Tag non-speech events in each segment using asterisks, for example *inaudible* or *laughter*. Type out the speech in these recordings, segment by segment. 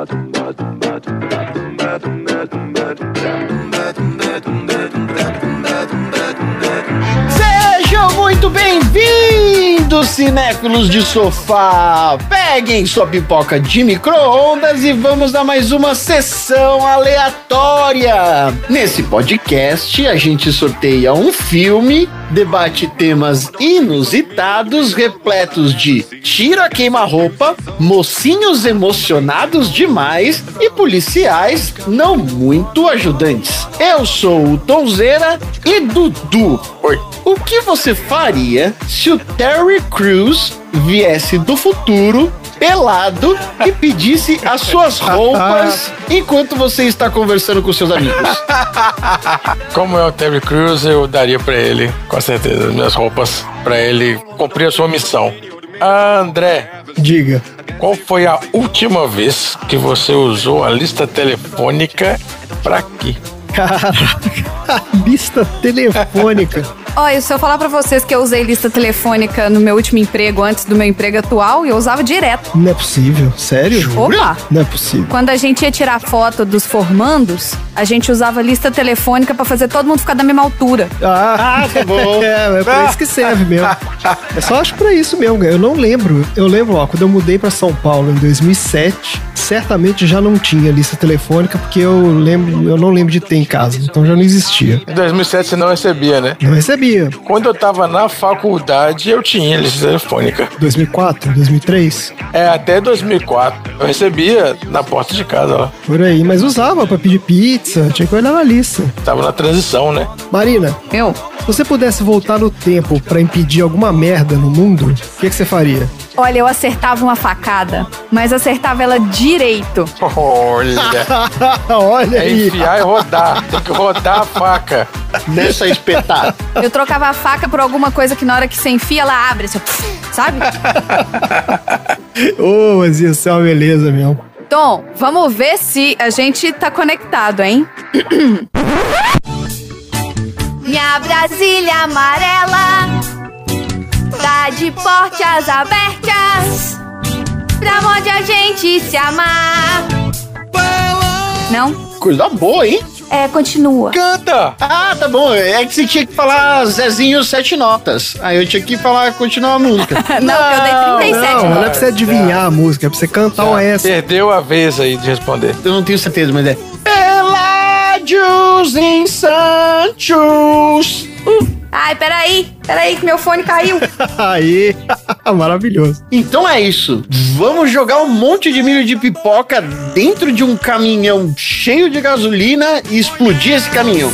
ba dum ba dum ba dum bem-vindos, cinéfilos de sofá! Peguem sua pipoca de micro-ondas e vamos a mais uma sessão aleatória! Nesse podcast, a gente sorteia um filme, debate temas inusitados, repletos de tira queima-roupa, mocinhos emocionados demais e policiais não muito ajudantes. Eu sou o Tonzeira e Dudu. O que você faria se o Terry Crews viesse do futuro pelado e pedisse as suas *laughs* roupas enquanto você está conversando com seus amigos? *laughs* Como é o Terry Crews, eu daria pra ele, com certeza, as minhas roupas pra ele cumprir a sua missão. Ah, André, Diga. qual foi a última vez que você usou a lista telefônica pra quê? *laughs* Caraca, lista telefônica. Olha, se eu falar pra vocês que eu usei lista telefônica no meu último emprego, antes do meu emprego atual, eu usava direto. Não é possível. Sério? Opa! Não é possível. Quando a gente ia tirar foto dos formandos, a gente usava lista telefônica pra fazer todo mundo ficar da mesma altura. Ah, tá bom. *laughs* É, é pra isso que serve mesmo. É só acho pra isso mesmo. Eu não lembro. Eu lembro, ó, quando eu mudei pra São Paulo em 2007, certamente já não tinha lista telefônica, porque eu lembro, eu não lembro de ter em casa. Então já não existia. Em 2007 você não recebia, né? Não recebia. Quando eu tava na faculdade, eu tinha lista telefônica. 2004, 2003, É, até 2004. Eu recebia na porta de casa, ó. por aí. Mas usava pra pedir pizza, tinha que olhar na lista. Tava na transição, né? Marina, Eu? se você pudesse voltar no tempo pra impedir alguma merda no mundo, o que, que você faria? Olha, eu acertava uma facada, mas acertava ela direito. Olha, *laughs* Olha é aí. enfiar e rodar. Tem que rodar a faca. Nessa espetar. Eu trocava a faca por alguma coisa que na hora que você enfia, ela abre, assim, sabe? *laughs* Ô, mas ia ser uma beleza mesmo. Tom, vamos ver se a gente tá conectado, hein? *clears throat* Minha Brasília amarela tá de portas abertas pra onde a gente se amar. Não? Coisa boa, hein? É, continua. Canta! Ah, tá bom. É que você tinha que falar Zezinho sete notas. Aí eu tinha que falar, continuar a música. *laughs* Não, porque eu dei 37 Não, não é notas. pra você adivinhar a música, é pra você cantar o S. Perdeu a vez aí de responder. Eu não tenho certeza, mas é. Peládios em Santos. Ai, peraí, peraí, que meu fone caiu. *laughs* Aí, *laughs* maravilhoso. Então é isso. Vamos jogar um monte de milho de pipoca dentro de um caminhão cheio de gasolina e explodir esse caminhão.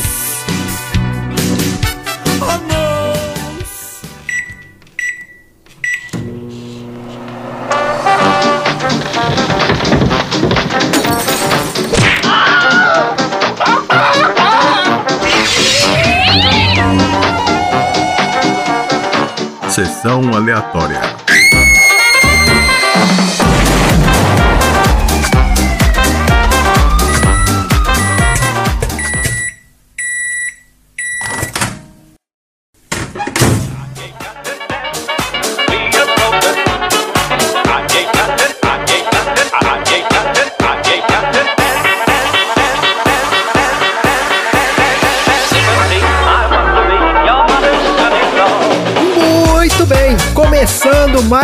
Aleatória.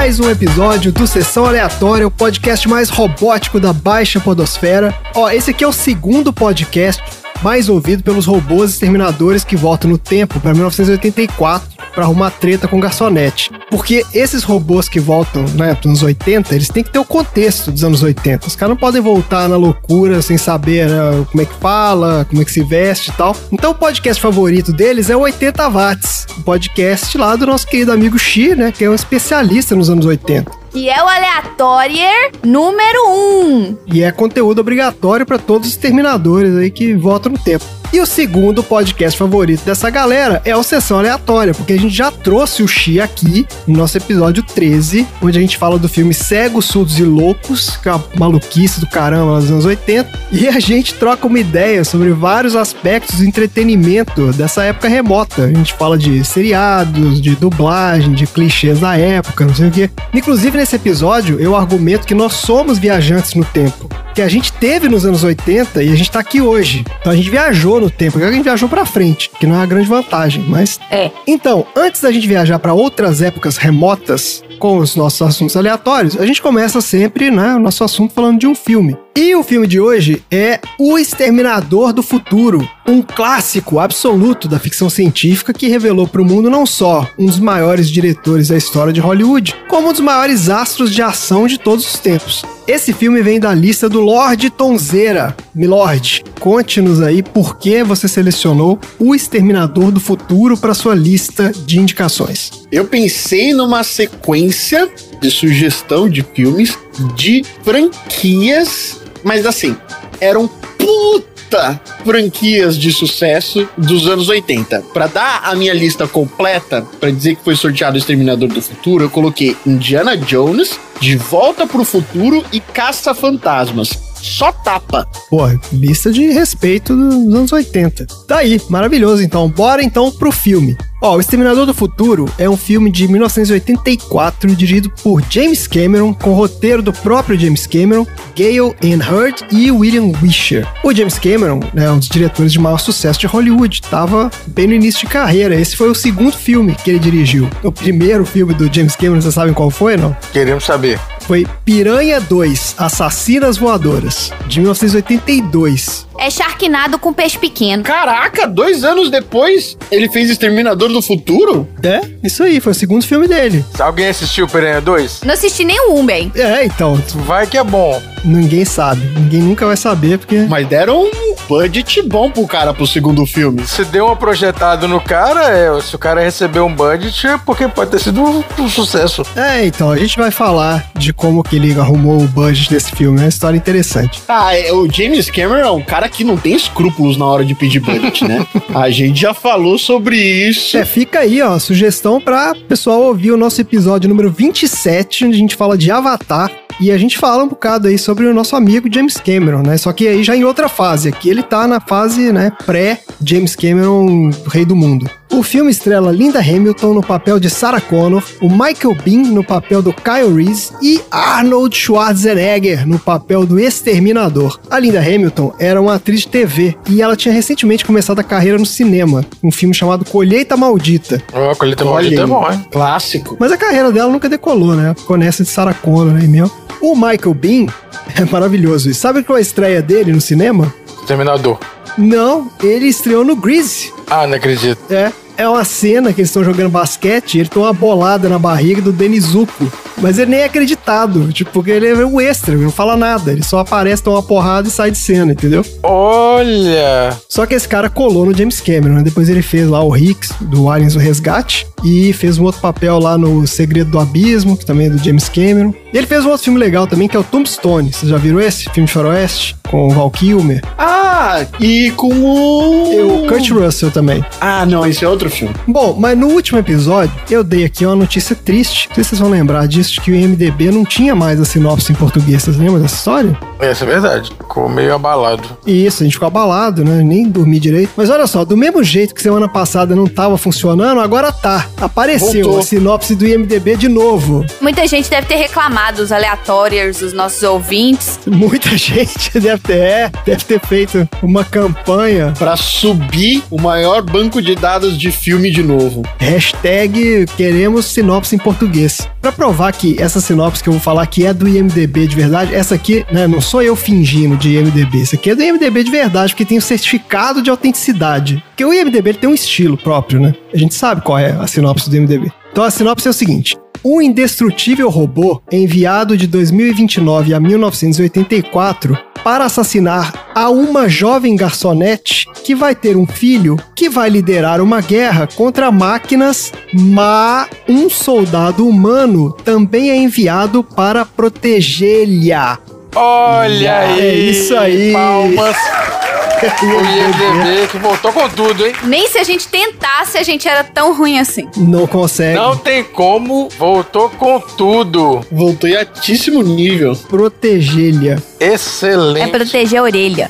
Mais um episódio do Sessão Aleatória, o podcast mais robótico da Baixa Podosfera. Ó, esse aqui é o segundo podcast mais ouvido pelos robôs exterminadores que voltam no tempo para 1984 para arrumar treta com garçonete. Porque esses robôs que voltam, né, dos anos 80, eles têm que ter o contexto dos anos 80. Os caras não podem voltar na loucura sem saber né, como é que fala, como é que se veste e tal. Então o podcast favorito deles é o 80 Watts, o podcast lá do nosso querido amigo Xi, né, que é um especialista nos anos 80. E é o Aleatórier número 1. Um. E é conteúdo obrigatório para todos os terminadores aí que votam no tempo. E o segundo podcast favorito dessa galera é o Sessão Aleatória, porque a gente já trouxe o Xi aqui no nosso episódio 13, onde a gente fala do filme Cegos, Surdos e Loucos, que é uma maluquice do caramba nos anos 80, e a gente troca uma ideia sobre vários aspectos do entretenimento dessa época remota. A gente fala de seriados, de dublagem, de clichês da época, não sei o quê. Inclusive, nesse episódio, eu argumento que nós somos viajantes no tempo. Que a gente teve nos anos 80 e a gente tá aqui hoje. Então a gente viajou no tempo, a gente viajou pra frente, que não é uma grande vantagem, mas É. então, antes da gente viajar para outras épocas remotas com os nossos assuntos aleatórios, a gente começa sempre, né, o nosso assunto falando de um filme. E o filme de hoje é O Exterminador do Futuro, um clássico absoluto da ficção científica que revelou para o mundo não só um dos maiores diretores da história de Hollywood, como um dos maiores astros de ação de todos os tempos. Esse filme vem da lista do Lorde Tonzeira. Milord, conte-nos aí por que você selecionou O Exterminador do Futuro para sua lista de indicações. Eu pensei numa sequência de sugestão de filmes de franquias, mas assim, eram puta franquias de sucesso dos anos 80. Pra dar a minha lista completa, pra dizer que foi sorteado o Exterminador do Futuro, eu coloquei Indiana Jones, De Volta pro Futuro e Caça Fantasmas. Só tapa. Pô, lista de respeito dos anos 80. Tá aí, maravilhoso então. Bora então pro filme. Ó, O Exterminador do Futuro é um filme de 1984 dirigido por James Cameron, com roteiro do próprio James Cameron, Gale Ann Hurd e William Wisher. O James Cameron é um dos diretores de maior sucesso de Hollywood, tava bem no início de carreira. Esse foi o segundo filme que ele dirigiu. O primeiro filme do James Cameron, vocês sabem qual foi, não? Queremos saber. Foi Piranha 2, Assassinas Voadoras, de 1982. É Sharknado com peixe pequeno. Caraca, dois anos depois, ele fez Exterminador do Futuro? É, isso aí, foi o segundo filme dele. Alguém assistiu Piranha 2? Não assisti nenhum, bem. É, então, Vai que é bom. ninguém sabe. Ninguém nunca vai saber, porque. Mas deram um budget bom pro cara pro segundo filme. Se deu uma projetada no cara, é, se o cara recebeu um budget, é porque pode ter sido um, um sucesso. É, então, a gente vai falar de como que ele arrumou o budget desse filme. É uma história interessante. Ah, é, o James Cameron é um cara que não tem escrúpulos na hora de pedir budget, né? *laughs* A gente já falou sobre isso. Fica aí, ó, sugestão pra pessoal ouvir o nosso episódio número 27, onde a gente fala de Avatar. E a gente fala um bocado aí sobre o nosso amigo James Cameron, né? Só que aí já em outra fase. Aqui ele tá na fase, né, pré-James Cameron, rei do mundo. O filme estrela Linda Hamilton no papel de Sarah Connor, o Michael Bean no papel do Kyle Reese e Arnold Schwarzenegger no papel do Exterminador. A Linda Hamilton era uma atriz de TV e ela tinha recentemente começado a carreira no cinema, um filme chamado Colheita Maldita. Ó, a colheita Olha maldita é aí. bom, hein? Clássico. Mas a carreira dela nunca decolou, né? Ficou nessa de Sarah Connor aí mesmo. O Michael Bean *laughs* é maravilhoso. E sabe qual é a estreia dele no cinema? Terminador. Não, ele estreou no Grease. Ah, não acredito. É, é uma cena que eles estão jogando basquete e ele tem uma bolada na barriga do Denizuko. Mas ele nem é acreditado, tipo, porque ele é um extra, ele não fala nada. Ele só aparece, toma uma porrada e sai de cena, entendeu? Olha! Só que esse cara colou no James Cameron, né? Depois ele fez lá o Hicks, do Aliens o Resgate, e fez um outro papel lá no Segredo do Abismo, que também é do James Cameron. E ele fez um outro filme legal também, que é o Tombstone. Vocês já viram esse? Filme de faroeste? Com o Val Kilmer. Ah, e com E o. o Kurt Russell também. Ah, não, esse é outro filme. Bom, mas no último episódio, eu dei aqui uma notícia triste. Não sei se vocês vão lembrar disso, de que o IMDB não tinha mais a sinopse em português. Vocês lembram dessa história? Essa é verdade. Ficou meio abalado. Isso, a gente ficou abalado, né? Nem dormi direito. Mas olha só, do mesmo jeito que semana passada não tava funcionando, agora tá. Apareceu Voltou. a sinopse do IMDB de novo. Muita gente deve ter reclamado, os aleatórios, os nossos ouvintes. Muita *laughs* gente deve ter, é, deve ter feito uma campanha. Pra subir o maior banco de dados de filme de novo. Hashtag queremos sinopse em português. Pra provar que essa sinopse que eu vou falar que é do IMDB de verdade, essa aqui, né, não sou eu fingindo de IMDB. Isso aqui é do IMDB de verdade, porque tem o certificado de autenticidade. Porque o IMDB tem um estilo próprio, né? A gente sabe qual é a sinopse do IMDB. Então a sinopse é o seguinte: um indestrutível robô enviado de 2029 a 1984 para assassinar a uma jovem garçonete que vai ter um filho que vai liderar uma guerra contra máquinas, mas um soldado humano também é enviado para protegê-la. Olha aí! É isso aí. Palmas. O IMDB que voltou com tudo, hein? Nem se a gente tentasse, a gente era tão ruim assim. Não consegue Não tem como, voltou com tudo. Voltou em altíssimo nível. protegê-la. É Excelente. proteger a orelha.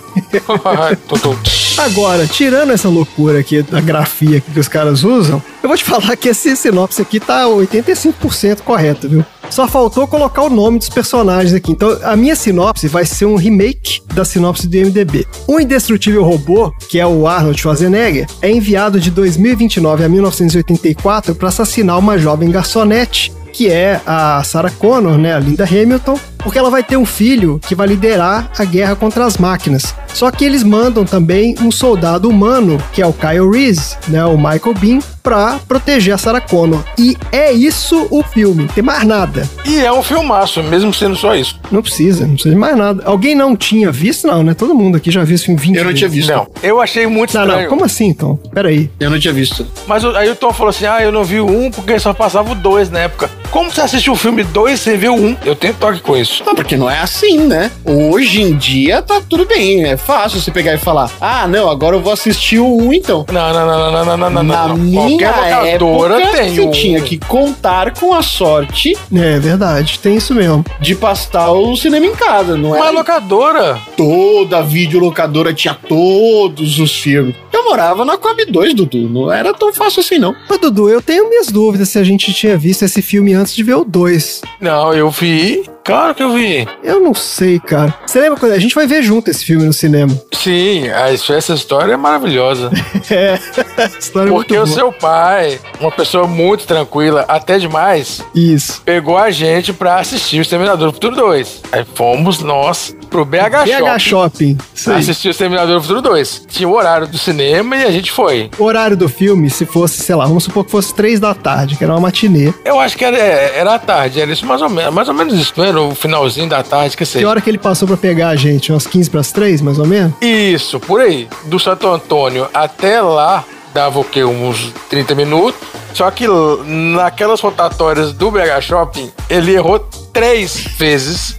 Agora, tirando essa loucura aqui da grafia que os caras usam, eu vou te falar que esse sinopse aqui tá 85% correto, viu? Só faltou colocar o nome dos personagens aqui. Então, a minha sinopse vai ser um remake da sinopse do IMDb. O indestrutível robô, que é o Arnold Schwarzenegger, é enviado de 2029 a 1984 para assassinar uma jovem garçonete que é a Sarah Connor, né, a Linda Hamilton, porque ela vai ter um filho que vai liderar a guerra contra as máquinas. Só que eles mandam também um soldado humano, que é o Kyle Reese, né, o Michael Bean, pra proteger a Sarah Connor. E é isso o filme, tem mais nada. E é um filmaço, mesmo sendo só isso. Não precisa, não precisa de mais nada. Alguém não tinha visto? Não, né? Todo mundo aqui já viu esse filme 20 Eu não tinha visto. Não, eu achei muito Não, estranho. não, como assim então? Peraí. Eu não tinha visto. Mas aí o Tom falou assim: ah, eu não vi o um porque só passava o dois na época. Como você assistiu o filme 2 sem ver o um? Eu tenho toque com isso. Não, porque não é assim, né? Hoje em dia tá tudo bem. É fácil você pegar e falar: ah, não, agora eu vou assistir o 1 então. Não, não, não, não, não, não, não, Na não. minha locadora época, tem você um. tinha que contar com a sorte É verdade, tem isso mesmo. de pastar o cinema em casa, não Uma é? locadora. Toda videolocadora tinha todos os filmes. Eu morava na Coab 2, Dudu. Não era tão fácil assim, não. Ô, Dudu, eu tenho minhas dúvidas se a gente tinha visto esse filme antes de ver o 2. Não, eu vi. Claro que eu vi. Eu não sei, cara. Você lembra quando a gente vai ver junto esse filme no cinema? Sim, a- essa história é maravilhosa. *laughs* É, história Porque muito o boa. seu pai, uma pessoa muito tranquila, até demais, Isso. pegou a gente pra assistir o Exterminador do Futuro 2. Aí fomos nós pro BH, BH Shopping Shopping. Assistir o Exterminador do Futuro 2. Tinha o horário do cinema e a gente foi. O horário do filme, se fosse, sei lá, vamos supor que fosse três da tarde, que era uma matinê. Eu acho que era, é, era à tarde, era isso mais ou menos, mais ou menos isso, era o finalzinho da tarde, que Que seja. hora que ele passou pra pegar a gente? Umas 15 pras 3, mais ou menos? Isso, por aí. Do Santo Antônio até lá, dava o quê? Uns 30 minutos. Só que naquelas rotatórias do BH Shopping, ele errou três vezes.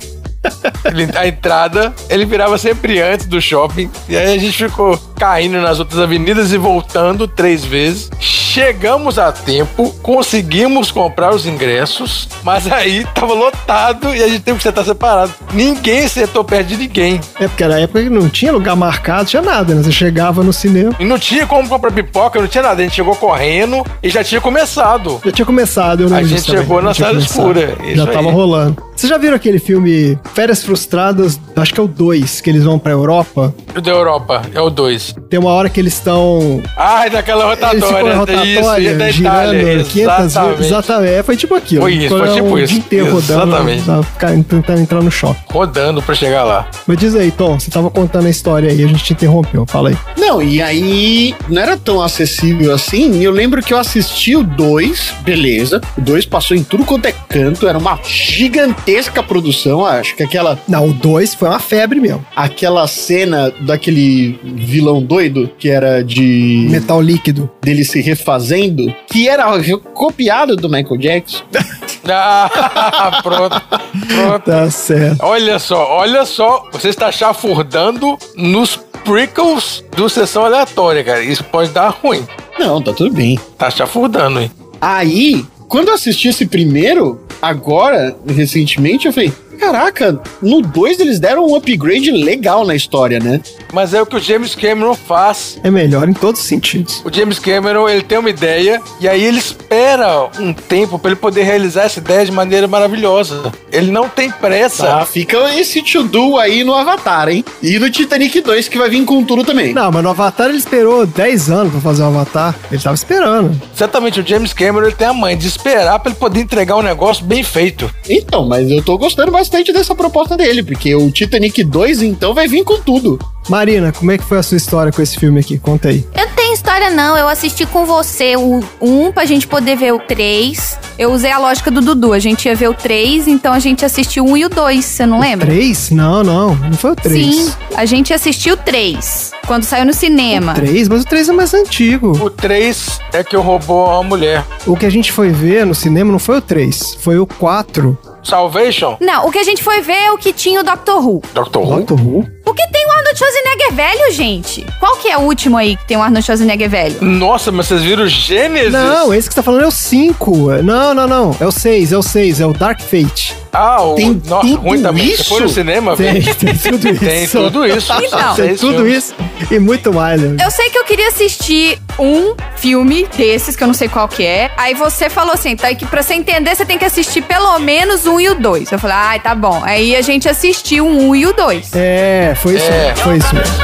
Ele- a entrada, ele virava sempre antes do shopping. E aí a gente ficou caindo nas outras avenidas e voltando três vezes. Chegamos a tempo, conseguimos comprar os ingressos, mas aí tava lotado e a gente teve que sentar separado. Ninguém sentou perto de ninguém. É porque era época que não tinha lugar marcado, tinha nada, né? Você chegava no cinema. E não tinha como comprar pipoca, não tinha nada. A gente chegou correndo e já tinha começado. Já tinha começado, eu lembro A gente disso também. chegou na sala escura, Já aí. tava rolando. Vocês já viram aquele filme Férias Frustradas? Acho que é o 2, que eles vão pra Europa. O da Europa, é o 2. Tem uma hora que eles estão. Ai, daquela Eles ficam rotatória. na rotatória, isso, e da Itália. girando 500 vezes. Exatamente. É, Foi tipo aquilo. Foi isso, foi tipo um isso. dia inteiro rodando. Exatamente. tentando entrar no shopping. Rodando pra chegar lá. Mas diz aí, Tom, você tava contando a história aí, a gente te interrompeu. Fala aí. Não, e aí não era tão acessível assim. E eu lembro que eu assisti o 2, beleza. O 2 passou em tudo quanto é canto, era uma gigantesca produção. Acho que aquela, Não, o 2 foi uma febre mesmo. aquela cena daquele vilão doido que era de Metal líquido. dele se refazendo, que era copiado do Michael Jackson. *laughs* Ah, pronto. Pronto. Tá certo. Olha só, olha só. Você está chafurdando nos prequels do Sessão Aleatória, cara. Isso pode dar ruim. Não, tá tudo bem. Tá chafurdando, hein? Aí, quando eu assisti esse primeiro, agora, recentemente, eu falei: caraca, no 2 eles deram um upgrade legal na história, né? Mas é o que o James Cameron faz. É melhor em todos os sentidos. O James Cameron, ele tem uma ideia e aí ele espera um tempo para ele poder realizar essa ideia de maneira maravilhosa. Ele não tem pressa. Tá, fica esse to-do aí no Avatar, hein? E no Titanic 2, que vai vir com tudo também. Não, mas no Avatar ele esperou 10 anos pra fazer o Avatar. Ele tava esperando. Exatamente, o James Cameron ele tem a mãe de esperar para ele poder entregar um negócio bem feito. Então, mas eu tô gostando bastante dessa proposta dele, porque o Titanic 2, então, vai vir com tudo. Marina, como é que foi a sua história com esse filme aqui? Conta aí. Eu não tenho história, não. Eu assisti com você o 1 pra gente poder ver o 3. Eu usei a lógica do Dudu. A gente ia ver o 3, então a gente assistiu o 1 e o 2. Você não lembra? 3? Não, não. Não foi o 3. Sim, a gente assistiu o 3 quando saiu no cinema. 3, mas o 3 é mais antigo. O 3 é que eu roubou uma mulher. O que a gente foi ver no cinema não foi o 3, foi o 4. Salvation? Não, o que a gente foi ver é o que tinha o Doctor Who. Dr. Who? Doctor Who? Porque tem o Arnold Schwarzenegger velho, gente. Qual que é o último aí que tem o Arnold Schwarzenegger velho? Nossa, mas vocês viram Gênesis? Não, esse que você tá falando é o 5. Não, não, não. É o 6, é o 6, é o Dark Fate. Ah, o. Tem Nossa, tudo ruim também. Você foi no isso? cinema, Tem, velho? *laughs* tem tudo isso. Tem tudo isso. Então. Tem tudo isso e muito mais, né? Eu sei que eu queria assistir um filme desses, que eu não sei qual que é. Aí você falou assim, tá, que pra você entender, você tem que assistir pelo menos um e o dois. Eu falei, ai, tá bom. Aí a gente assistiu um e o dois. É, foi isso, É. mesmo, foi isso mesmo.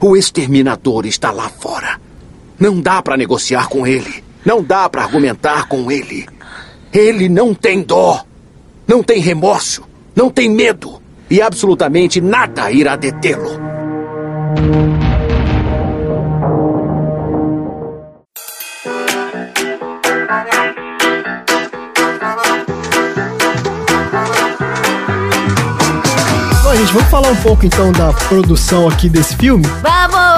O exterminador está lá fora. Não dá para negociar com ele. Não dá para argumentar com ele. Ele não tem dó. Não tem remorso. Não tem medo. E absolutamente nada irá detê-lo. Vamos falar um pouco então da produção aqui desse filme. Vamos!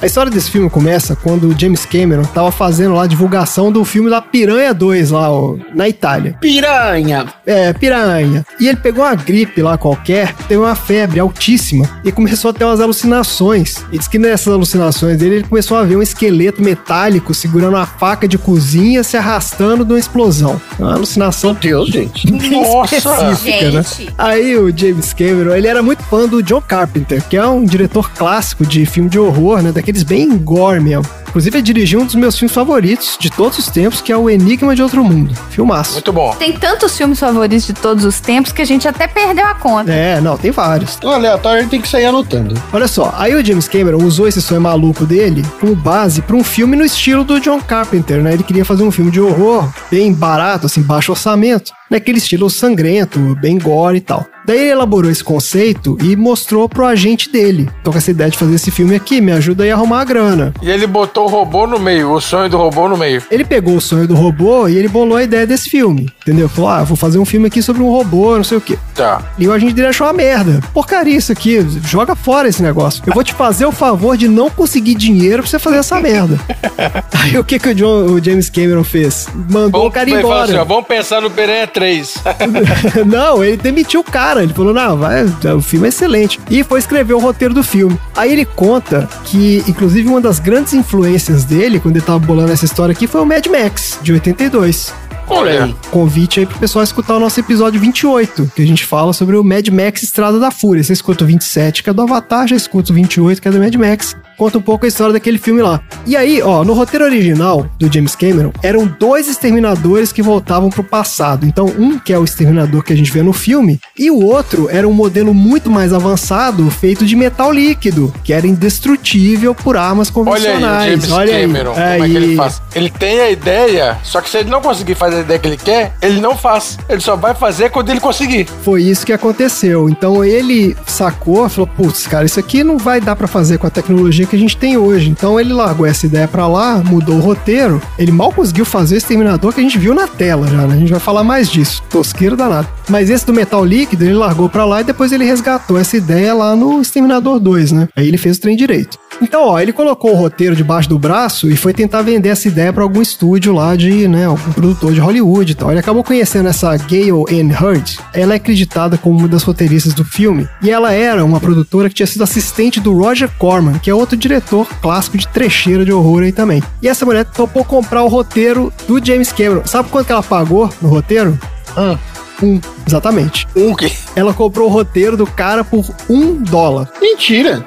A história desse filme começa quando o James Cameron tava fazendo lá a divulgação do filme da Piranha 2 lá, ó, na Itália. Piranha! É, piranha. E ele pegou uma gripe lá qualquer, teve uma febre altíssima e começou a ter umas alucinações. E diz que nessas alucinações dele, ele começou a ver um esqueleto metálico segurando uma faca de cozinha se arrastando de uma explosão. É Uma alucinação Deus, gente. *laughs* Nossa! né? Gente. Aí o James Cameron, ele era muito fã do John Carpenter, que é um diretor clássico de filme de horror, né? Daqueles bem gore mesmo. Inclusive, ele dirigiu um dos meus filmes favoritos de todos os tempos, que é o Enigma de Outro Mundo. Filmaço. Muito bom. Tem tantos filmes favoritos de todos os tempos que a gente até perdeu a conta. É, não, tem vários. O aleatório tem que sair anotando. Olha só, aí o James Cameron usou esse sonho maluco dele como base para um filme no estilo do John Carpenter, né? Ele queria fazer um filme de horror bem barato, assim, baixo orçamento, naquele estilo sangrento, bem gore e tal. Daí ele elaborou esse conceito e mostrou pro agente dele. Tô com essa ideia de fazer esse filme aqui, me ajuda aí a arrumar a grana. E ele botou o robô no meio, o sonho do robô no meio. Ele pegou o sonho do robô e ele bolou a ideia desse filme, entendeu? Falou, ah, vou fazer um filme aqui sobre um robô, não sei o quê. Tá. E o agente dele achou uma merda. Porcaria isso aqui. Joga fora esse negócio. Eu vou te fazer o favor de não conseguir dinheiro pra você fazer essa merda. *laughs* Aí o que, que o, John- o James Cameron fez? Mandou o cara falou assim, ó, embora. vamos pensar no Piranha *laughs* 3. não, ele demitiu o cara. Ele falou: não, vai, o filme é excelente. E foi escrever o roteiro do filme. Aí ele conta que, inclusive, uma das grandes influências dele, quando ele tava bolando essa história aqui, foi o Mad Max, de 82. Olha aí. Convite aí pro pessoal escutar o nosso episódio 28, que a gente fala sobre o Mad Max Estrada da Fúria. Você escuta o 27, que é do Avatar, já escuta o 28, que é do Mad Max. Conta um pouco a história daquele filme lá. E aí, ó, no roteiro original do James Cameron, eram dois exterminadores que voltavam pro passado. Então, um que é o exterminador que a gente vê no filme, e o outro era um modelo muito mais avançado, feito de metal líquido, que era indestrutível por armas Olha aí, o convencionais. James Cameron, como é que ele faz? Ele tem a ideia, só que se ele não conseguir fazer a ideia que ele quer, ele não faz. Ele só vai fazer quando ele conseguir. Foi isso que aconteceu. Então ele sacou, falou: putz, cara, isso aqui não vai dar pra fazer com a tecnologia que a gente tem hoje. Então ele largou essa ideia pra lá, mudou o roteiro. Ele mal conseguiu fazer o exterminador que a gente viu na tela já, né? A gente vai falar mais disso. Tosqueiro danado. Mas esse do metal líquido, ele largou pra lá e depois ele resgatou essa ideia lá no Exterminador 2, né? Aí ele fez o trem direito. Então, ó, ele colocou o roteiro debaixo do braço e foi tentar vender essa ideia pra algum estúdio lá de, né, algum produtor de Hollywood e tal. Ele acabou conhecendo essa Gail Ann Hurd. Ela é acreditada como uma das roteiristas do filme e ela era uma produtora que tinha sido assistente do Roger Corman, que é outro diretor clássico de trecheira de horror aí também. E essa mulher topou comprar o roteiro do James Cameron. Sabe quanto que ela pagou no roteiro? Hum. Um, exatamente. Um que. Ela comprou o roteiro do cara por um dólar. Mentira.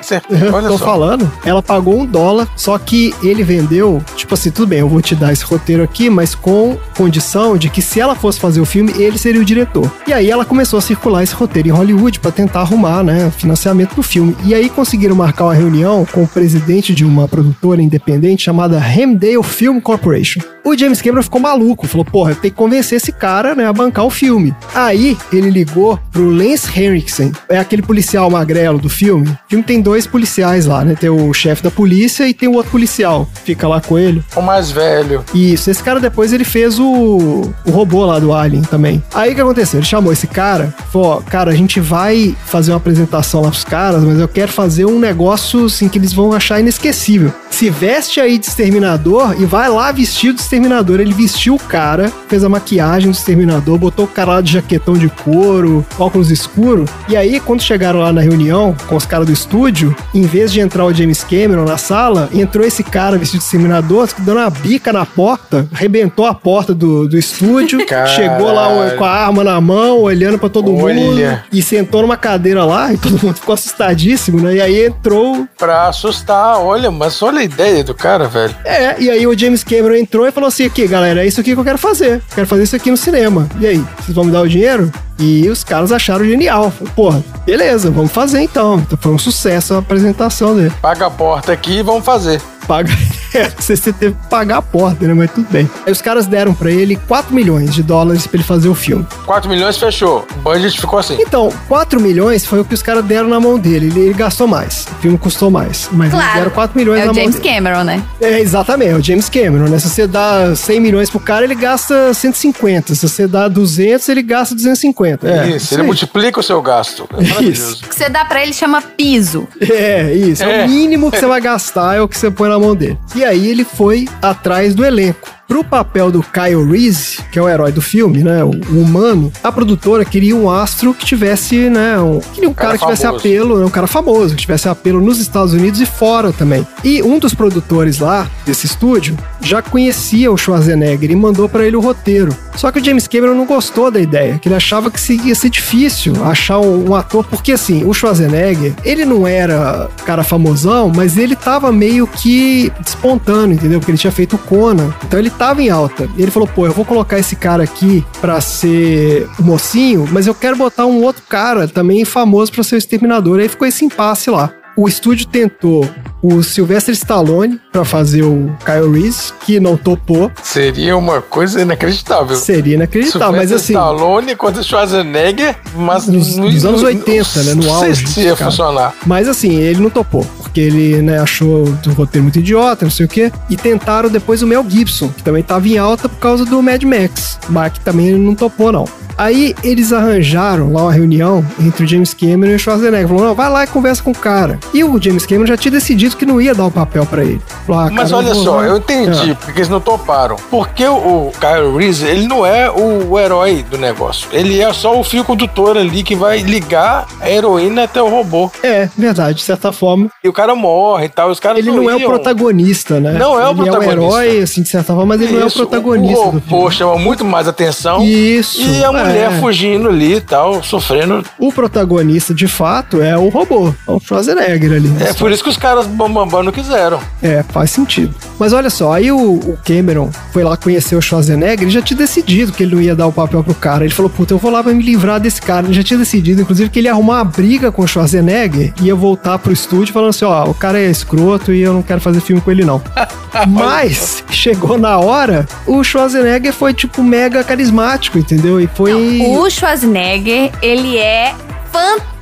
Olha Tô só. falando. Ela pagou um dólar, só que ele vendeu, tipo assim, tudo bem, eu vou te dar esse roteiro aqui, mas com condição de que se ela fosse fazer o filme, ele seria o diretor. E aí ela começou a circular esse roteiro em Hollywood pra tentar arrumar, né, financiamento do filme. E aí conseguiram marcar uma reunião com o presidente de uma produtora independente chamada Hamdale Film Corporation. O James Cameron ficou maluco, falou: "Porra, eu tenho que convencer esse cara, né, a bancar o filme". Aí ele ligou pro Lance Henriksen, é aquele policial magrelo do filme. O filme tem dois policiais lá, né? Tem o chefe da polícia e tem o outro policial. Fica lá com ele. O mais velho. Isso, esse cara depois ele fez o, o robô lá do Alien também. Aí o que aconteceu? Ele chamou esse cara, falou: cara, a gente vai fazer uma apresentação lá pros caras, mas eu quero fazer um negócio assim que eles vão achar inesquecível. Se veste aí de exterminador e vai lá vestido de exterminador. Ele vestiu o cara, fez a maquiagem do exterminador, botou o cara lá de jaquetão de couro, óculos escuro. E aí, quando chegaram lá na reunião com os caras do estúdio, em vez de entrar o James Cameron na sala, entrou esse cara vestido de exterminador, dando uma bica na porta, arrebentou a porta do, do estúdio, *laughs* Caralho. chegou lá com a arma na mão, olhando pra todo Olha. mundo, e sentou numa cadeira lá, e todo mundo ficou assustadíssimo, né? E aí entrou Pra assustar, olha, mas olha a ideia do cara, velho. é, e aí o James Cameron entrou e falou assim: aqui, galera, é isso aqui que eu quero fazer. Quero fazer isso aqui no cinema. E aí, vocês vão me dar o dinheiro? true. E os caras acharam genial. Falei, Porra, beleza, vamos fazer então. Então foi um sucesso a apresentação dele. Paga a porta aqui e vamos fazer. Paga. *laughs* É, você teve que pagar a porta, né? Mas tudo bem. Aí os caras deram pra ele 4 milhões de dólares pra ele fazer o filme. 4 milhões fechou. O budget ficou assim. Então, 4 milhões foi o que os caras deram na mão dele. Ele, ele gastou mais. O filme custou mais. Mas eles deram Claro. 4 milhões É na o mão James dele. Cameron, né? É, exatamente, é o James Cameron, né? Se você dá 100 milhões pro cara, ele gasta 150. Se você dá 200, ele gasta 250. É, isso, ele aí. multiplica o seu gasto. É maravilhoso. O que você dá pra ele chama piso. É, isso. É. É. o mínimo que você *laughs* vai gastar, é o que você põe na mão dele. E aí ele foi atrás do elenco. Pro papel do Kyle Reese, que é o herói do filme, né? O, o humano, a produtora queria um astro que tivesse, né? Um, queria um cara, Cara que tivesse famoso. apelo, né, um cara famoso, que tivesse apelo nos Estados Unidos e fora também. E um dos produtores lá, desse estúdio, já conhecia o Schwarzenegger e mandou pra ele o roteiro. Só que o James Cameron não gostou da ideia, que ele achava que ia ser difícil achar um, um ator, porque assim, o Schwarzenegger, ele não era cara famosão, mas ele tava meio que despontando, entendeu? Porque ele tinha feito o Conan, então ele tava em alta. E ele falou, pô, eu vou colocar esse cara aqui pra ser o mocinho, mas eu quero botar um outro cara também famoso pra ser o exterminador. Aí ficou esse impasse lá. O estúdio tentou o Sylvester Stallone pra fazer o Kyle Reese, que não topou. Seria uma coisa inacreditável. Seria inacreditável, mas Sylvester assim. Stallone contra Schwarzenegger, mas Nos- nos anos 80, né, no não sei auge se ia funcionar. Mas assim, ele não topou, porque ele né, achou o roteiro muito idiota, não sei o quê. E tentaram depois o Mel Gibson, que também tava em alta por causa do Mad Max, mas que também não topou, não. Aí eles arranjaram lá uma reunião entre o James Cameron e o Schwarzenegger. Falou, não, vai lá e conversa com o cara. E o James Cameron já tinha decidido que não ia dar o papel pra ele. Falou, ah, Mas cara, olha só, eu entendi Ah. porque eles não toparam. Porque o, Kyle Reese, ele não é o, herói do negócio. Ele é só o fio condutor ali que vai ligar a heroína até o robô. É, verdade, de certa forma. E o cara morre e tal. Os caras Ele não é o protagonista, né? Não é o ele protagonista. é o herói, assim, de certa forma, mas ele não é o Isso, protagonista O robô chama muito mais atenção. Isso. E a mulher é. fugindo ali e tal, sofrendo. O protagonista, de fato, é o robô. É o Schwarzenegger ali. É por isso que os caras bambambam não quiseram. É, faz sentido. Mas olha só, aí o, o Cameron foi lá conhecer o Schwarzenegger, ele já tinha decidido que ele não ia dar o papel pro cara. Ele falou, puta, eu vou lá pra me livrar desse cara. Ele já tinha decidido, inclusive, que ele ia arrumar uma briga com o Schwarzenegger e ia voltar pro estúdio falando assim, ó, o cara é escroto e eu não quero fazer filme com ele não. *laughs* Mas, chegou na hora, o Schwarzenegger foi, tipo, mega carismático, entendeu? E foi... O Schwarzenegger, ele é fantástico,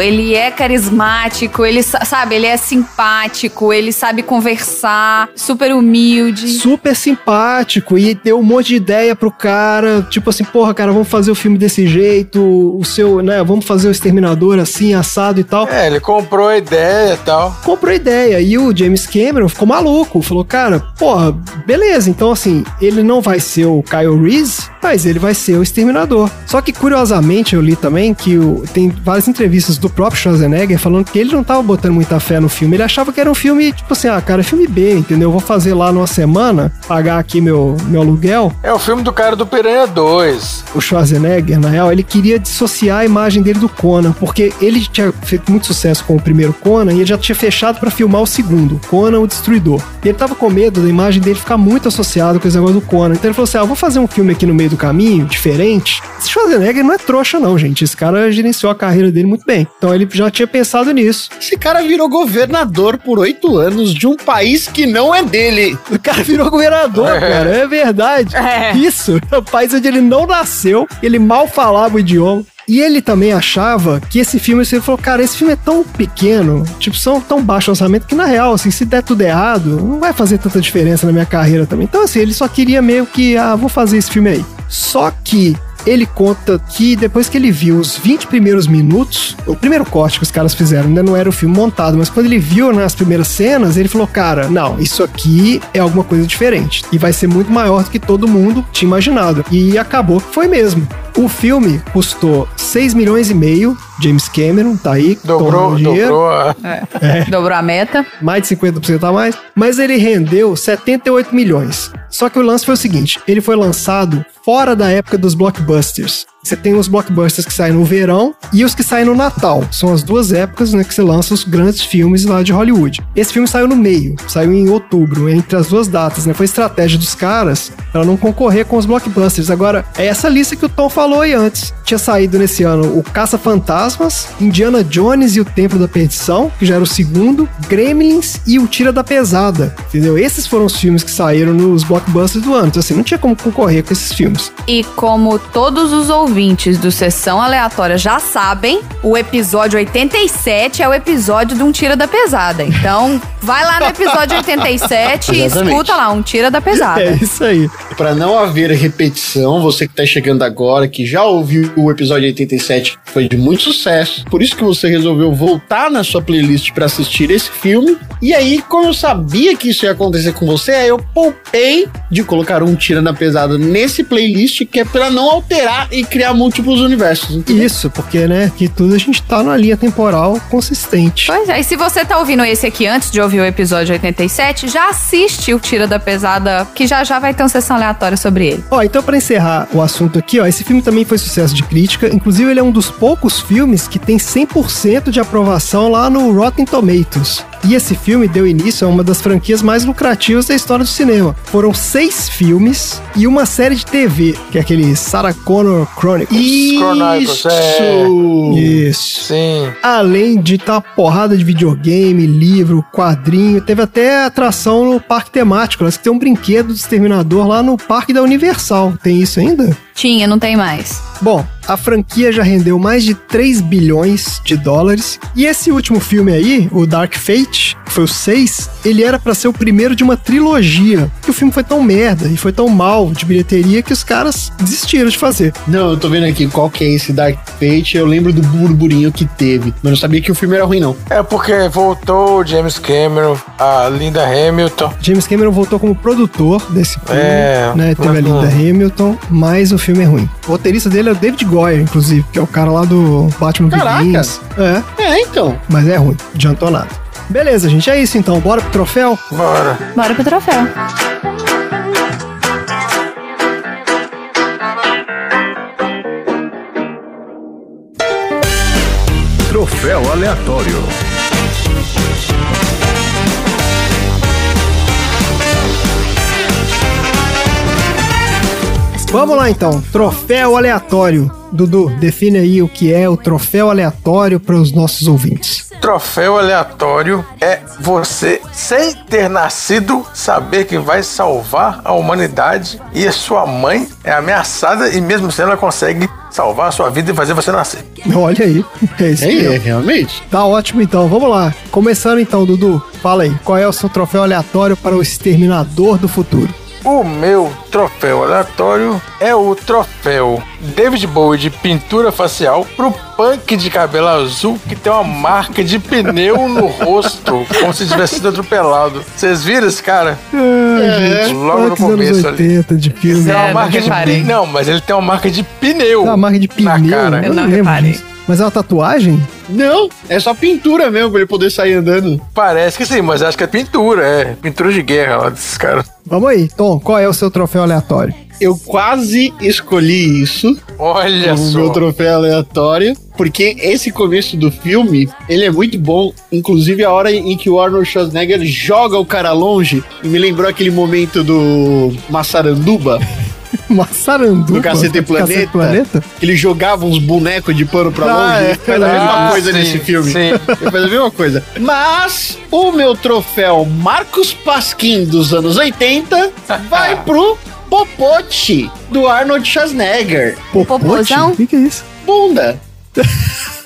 ele é carismático, ele sa- sabe, ele é simpático, ele sabe conversar, super humilde. super simpático e deu um monte de ideia pro cara, tipo assim, porra, cara, vamos fazer o filme desse jeito, o seu, né, vamos fazer o Exterminador assim, assado e tal. É, ele comprou a ideia e tal. Comprou a ideia e o James Cameron ficou maluco, falou, cara, porra, beleza, então assim, ele não vai ser o Kyle Reese, mas ele vai ser o Exterminador. Só que curiosamente eu li também que o- tem várias entrevistas do próprio Schwarzenegger falando que ele não tava botando muita fé no filme, ele achava que era um filme, tipo assim, ah, cara, é filme B, entendeu? Eu vou fazer lá numa semana, pagar aqui meu, meu aluguel, É o filme do cara do Piranha 2. o Schwarzenegger, na real, ele queria dissociar a imagem dele do Conan, porque ele tinha feito muito sucesso com o primeiro Conan e ele já tinha fechado pra filmar o segundo, Conan o Destruidor. E ele tava com medo da imagem dele ficar muito associada com esse negócio do Conan. Então ele falou assim: ah, vou fazer um filme aqui no meio do caminho, diferente. Esse Schwarzenegger não é trouxa, não, gente. Esse cara gerenciou a carreira dele muito bem. Então ele já tinha pensado nisso. Esse cara virou governador por oito anos de um país que não é dele. O cara virou governador, *laughs* É. cara. É verdade. É. Isso. É o país onde ele não nasceu, ele mal falava o idioma. E ele também achava que esse filme, ele falou, cara, esse filme é tão pequeno, tipo, são tão baixo orçamento que na real, assim, se der tudo errado, não vai fazer tanta diferença na minha carreira também. Então, assim, ele só queria meio que, ah, vou fazer esse filme aí. Só que ele conta que depois que ele viu os 20 primeiros minutos, o primeiro corte que os caras fizeram ainda não era o filme montado, mas quando ele viu nas primeiras cenas, ele falou: Cara, não, isso aqui é alguma coisa diferente. E vai ser muito maior do que todo mundo tinha imaginado. E acabou que foi mesmo. O filme custou 6 milhões e meio. James Cameron, tá aí. Dobrou, dinheiro. dobrou a... Dobrou a meta. mais de 50% a mais, mas ele rendeu 78 milhões. Só que o lance foi o seguinte: ele foi lançado fora da época dos blockbusters. Você tem os blockbusters que saem no verão e os que saem no Natal. São as duas épocas né, que você lança os grandes filmes lá de Hollywood. Esse filme saiu no meio, saiu em outubro, entre as duas datas, né? Foi estratégia dos caras para não concorrer com os blockbusters. Agora, é essa lista que o Tom falou aí antes. Tinha saído nesse ano o Caça-Fantasmas, Indiana Jones e o Templo da Perdição, que já era o segundo, Gremlins e o Tira da Pesada. Entendeu? Esses foram os filmes que saíram nos blockbusters do ano. Então, assim, não tinha como concorrer com esses filmes. E como todos os ouvintes do Sessão Aleatória já sabem, o episódio 87 é o episódio de um Tira da Pesada. Então, vai lá no episódio 87 e *laughs* escuta lá, um Tira da Pesada. É isso aí. Para não haver repetição, você que tá chegando agora, que já ouviu o episódio 87, que foi de muito sucesso. Por isso que você resolveu voltar na sua playlist para assistir esse filme. E aí, como eu sabia que isso ia acontecer com você, aí eu poupei de colocar um tira na pesada nesse playlist, que é para não alterar e criar múltiplos universos. entendeu? Isso, porque, né, que tudo a gente tá numa linha temporal consistente. Pois é, e se você tá ouvindo esse aqui antes de ouvir o episódio 87, já assiste o Tira da Pesada, que já já vai ter uma sessão aleatória sobre ele. Ó, então pra encerrar o assunto aqui, ó, esse filme também foi sucesso de crítica, inclusive ele é um dos poucos filmes que tem 100% de aprovação lá no Rotten Tomatoes. E esse filme deu início a uma das franquias mais lucrativas da história do cinema. Foram seis filmes e uma série de TV, que é aquele Sarah Connor Chronicles. Chronicles, Isso! Isso. Sim. Além de estar porrada de videogame, livro, quadrinho, teve até atração no parque temático. Que tem um brinquedo do Exterminador lá no parque da Universal. Tem isso ainda? Tinha, não tem mais. Bom, a franquia já rendeu mais de 3 bilhões de dólares. E esse último filme aí, o Dark Fate, que foi o 6, ele era pra ser o primeiro de uma trilogia. E o filme foi tão merda e foi tão mal de bilheteria que os caras desistiram de fazer. Não, eu tô vendo aqui qual que é esse Dark Fate. Eu lembro do burburinho que teve. Mas não sabia que o filme era ruim, não. É porque voltou o James Cameron, a Linda Hamilton. James Cameron voltou como produtor desse filme, É, né? Teve a Linda. Hamilton, mas o filme é ruim. O roteirista dele é o David Goyer, inclusive, que é o cara lá do Batman Caraca. Begins. É, É, então. mas é ruim, adiantou nada. Beleza, gente, é isso então. Bora pro troféu? Bora. Bora pro troféu. Troféu aleatório. Vamos lá então, troféu aleatório. Dudu, define aí o que é o troféu aleatório para os nossos ouvintes. Troféu aleatório é você, sem ter nascido, saber que vai salvar a humanidade e a sua mãe é ameaçada e mesmo assim ela consegue salvar a sua vida e fazer você nascer. Olha aí, é isso É, aí. é, realmente. Tá ótimo então, vamos lá. Começando então, Dudu, fala aí, qual é o seu troféu aleatório para o exterminador do futuro? O meu troféu aleatório é o troféu David Bowie de pintura facial pro punk de cabelo azul que tem uma marca de pneu no rosto, como se tivesse sido atropelado. Vocês viram esse cara? Ah, gente, logo no começo ali. 80 de filme. Tem uma não marca de reparei. pneu. Não, mas ele tem uma marca de pneu. Tá, marca de na pneu. cara. Eu não lembro reparei. disso. Mas é uma tatuagem? Não, é só pintura mesmo pra ele poder sair andando. Parece que sim, mas acho que é pintura, é. Pintura de guerra lá desses caras. Vamos aí, Tom, qual é o seu troféu aleatório? Eu quase escolhi isso Olha como só. meu troféu aleatório, porque esse começo do filme, ele é muito bom, inclusive a hora em que o Arnold Schwarzenegger joga o cara longe, e me lembrou aquele momento do Massaranduba, *laughs* Massaranduba? do Cacete Planeta, Planeta? que ele jogava uns bonecos de pano pra Ah, longe, é. ele faz a mesma Ah, coisa sim, nesse filme. sim. Ele faz a mesma coisa. Mas o meu troféu Marcos Pasquim dos anos 80 *laughs* vai pro Popote do Arnold Schwarzenegger. Popote? Popozão? O que, que é isso? Bunda. *laughs*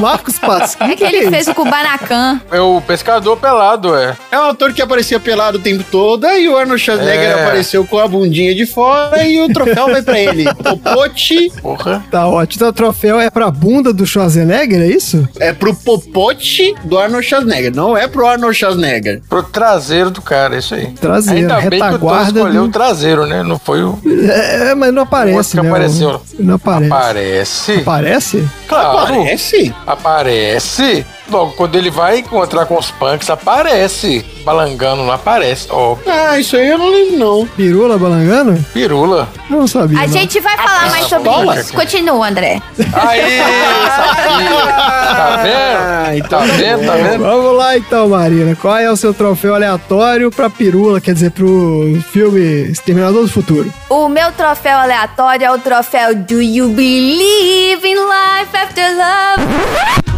Marcos Pasquim. É que ele fez o Kubanacan. É o pescador pelado, é. É um ator que aparecia pelado o tempo todo, e o Arnold Schwarzenegger É. apareceu com a bundinha de fora e o troféu vai pra ele. *laughs* Popote Porra. Tá ótimo. Então o troféu é pra bunda do Schwarzenegger, é isso? é pro popote do Arnold Schwarzenegger, não é pro Arnold Schwarzenegger. Pro traseiro do cara, isso aí. Traseiro, Ainda bem o retaguarda escolheu do- o traseiro, né? Não foi o É, mas não o outro aparece, que né? apareceu. Não aparece. Aparece. Aparece? Claro. Parece? Aparece. Logo, quando ele vai encontrar com os punks, aparece. Balangando não aparece. Ó, Ah, isso aí eu não lembro, não. Pirula balangando? pirula. Eu não sabia. A não. gente vai falar mais sobre bola? isso. Continua, André. Aí, *laughs* sabia. Tá vendo? Ah, então Tá vendo? Tá vendo? Vamos lá então, Marina. Qual é o seu troféu aleatório pra Pirula, quer dizer, pro filme Exterminador do Futuro? O meu troféu aleatório é o troféu Do You Believe in Life After Love?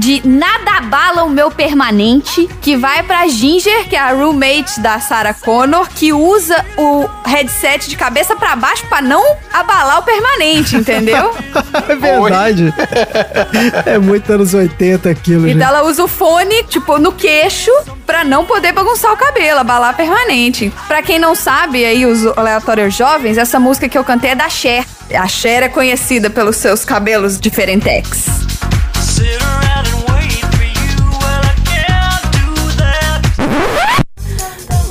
De Nada Abala o Meu Permanente, que vai pra Ginger, que é a roommate da Sarah Connor, que usa o headset de cabeça pra baixo pra não abalar o permanente, entendeu? *laughs* É verdade. é muito anos 80 aquilo, Então gente. ela usa o fone, tipo, no queixo, pra não poder bagunçar o cabelo, abalar permanente. Pra quem não sabe, aí, os aleatórios jovens, essa música que eu cantei é da Cher. A Cher é conhecida pelos seus cabelos diferentex.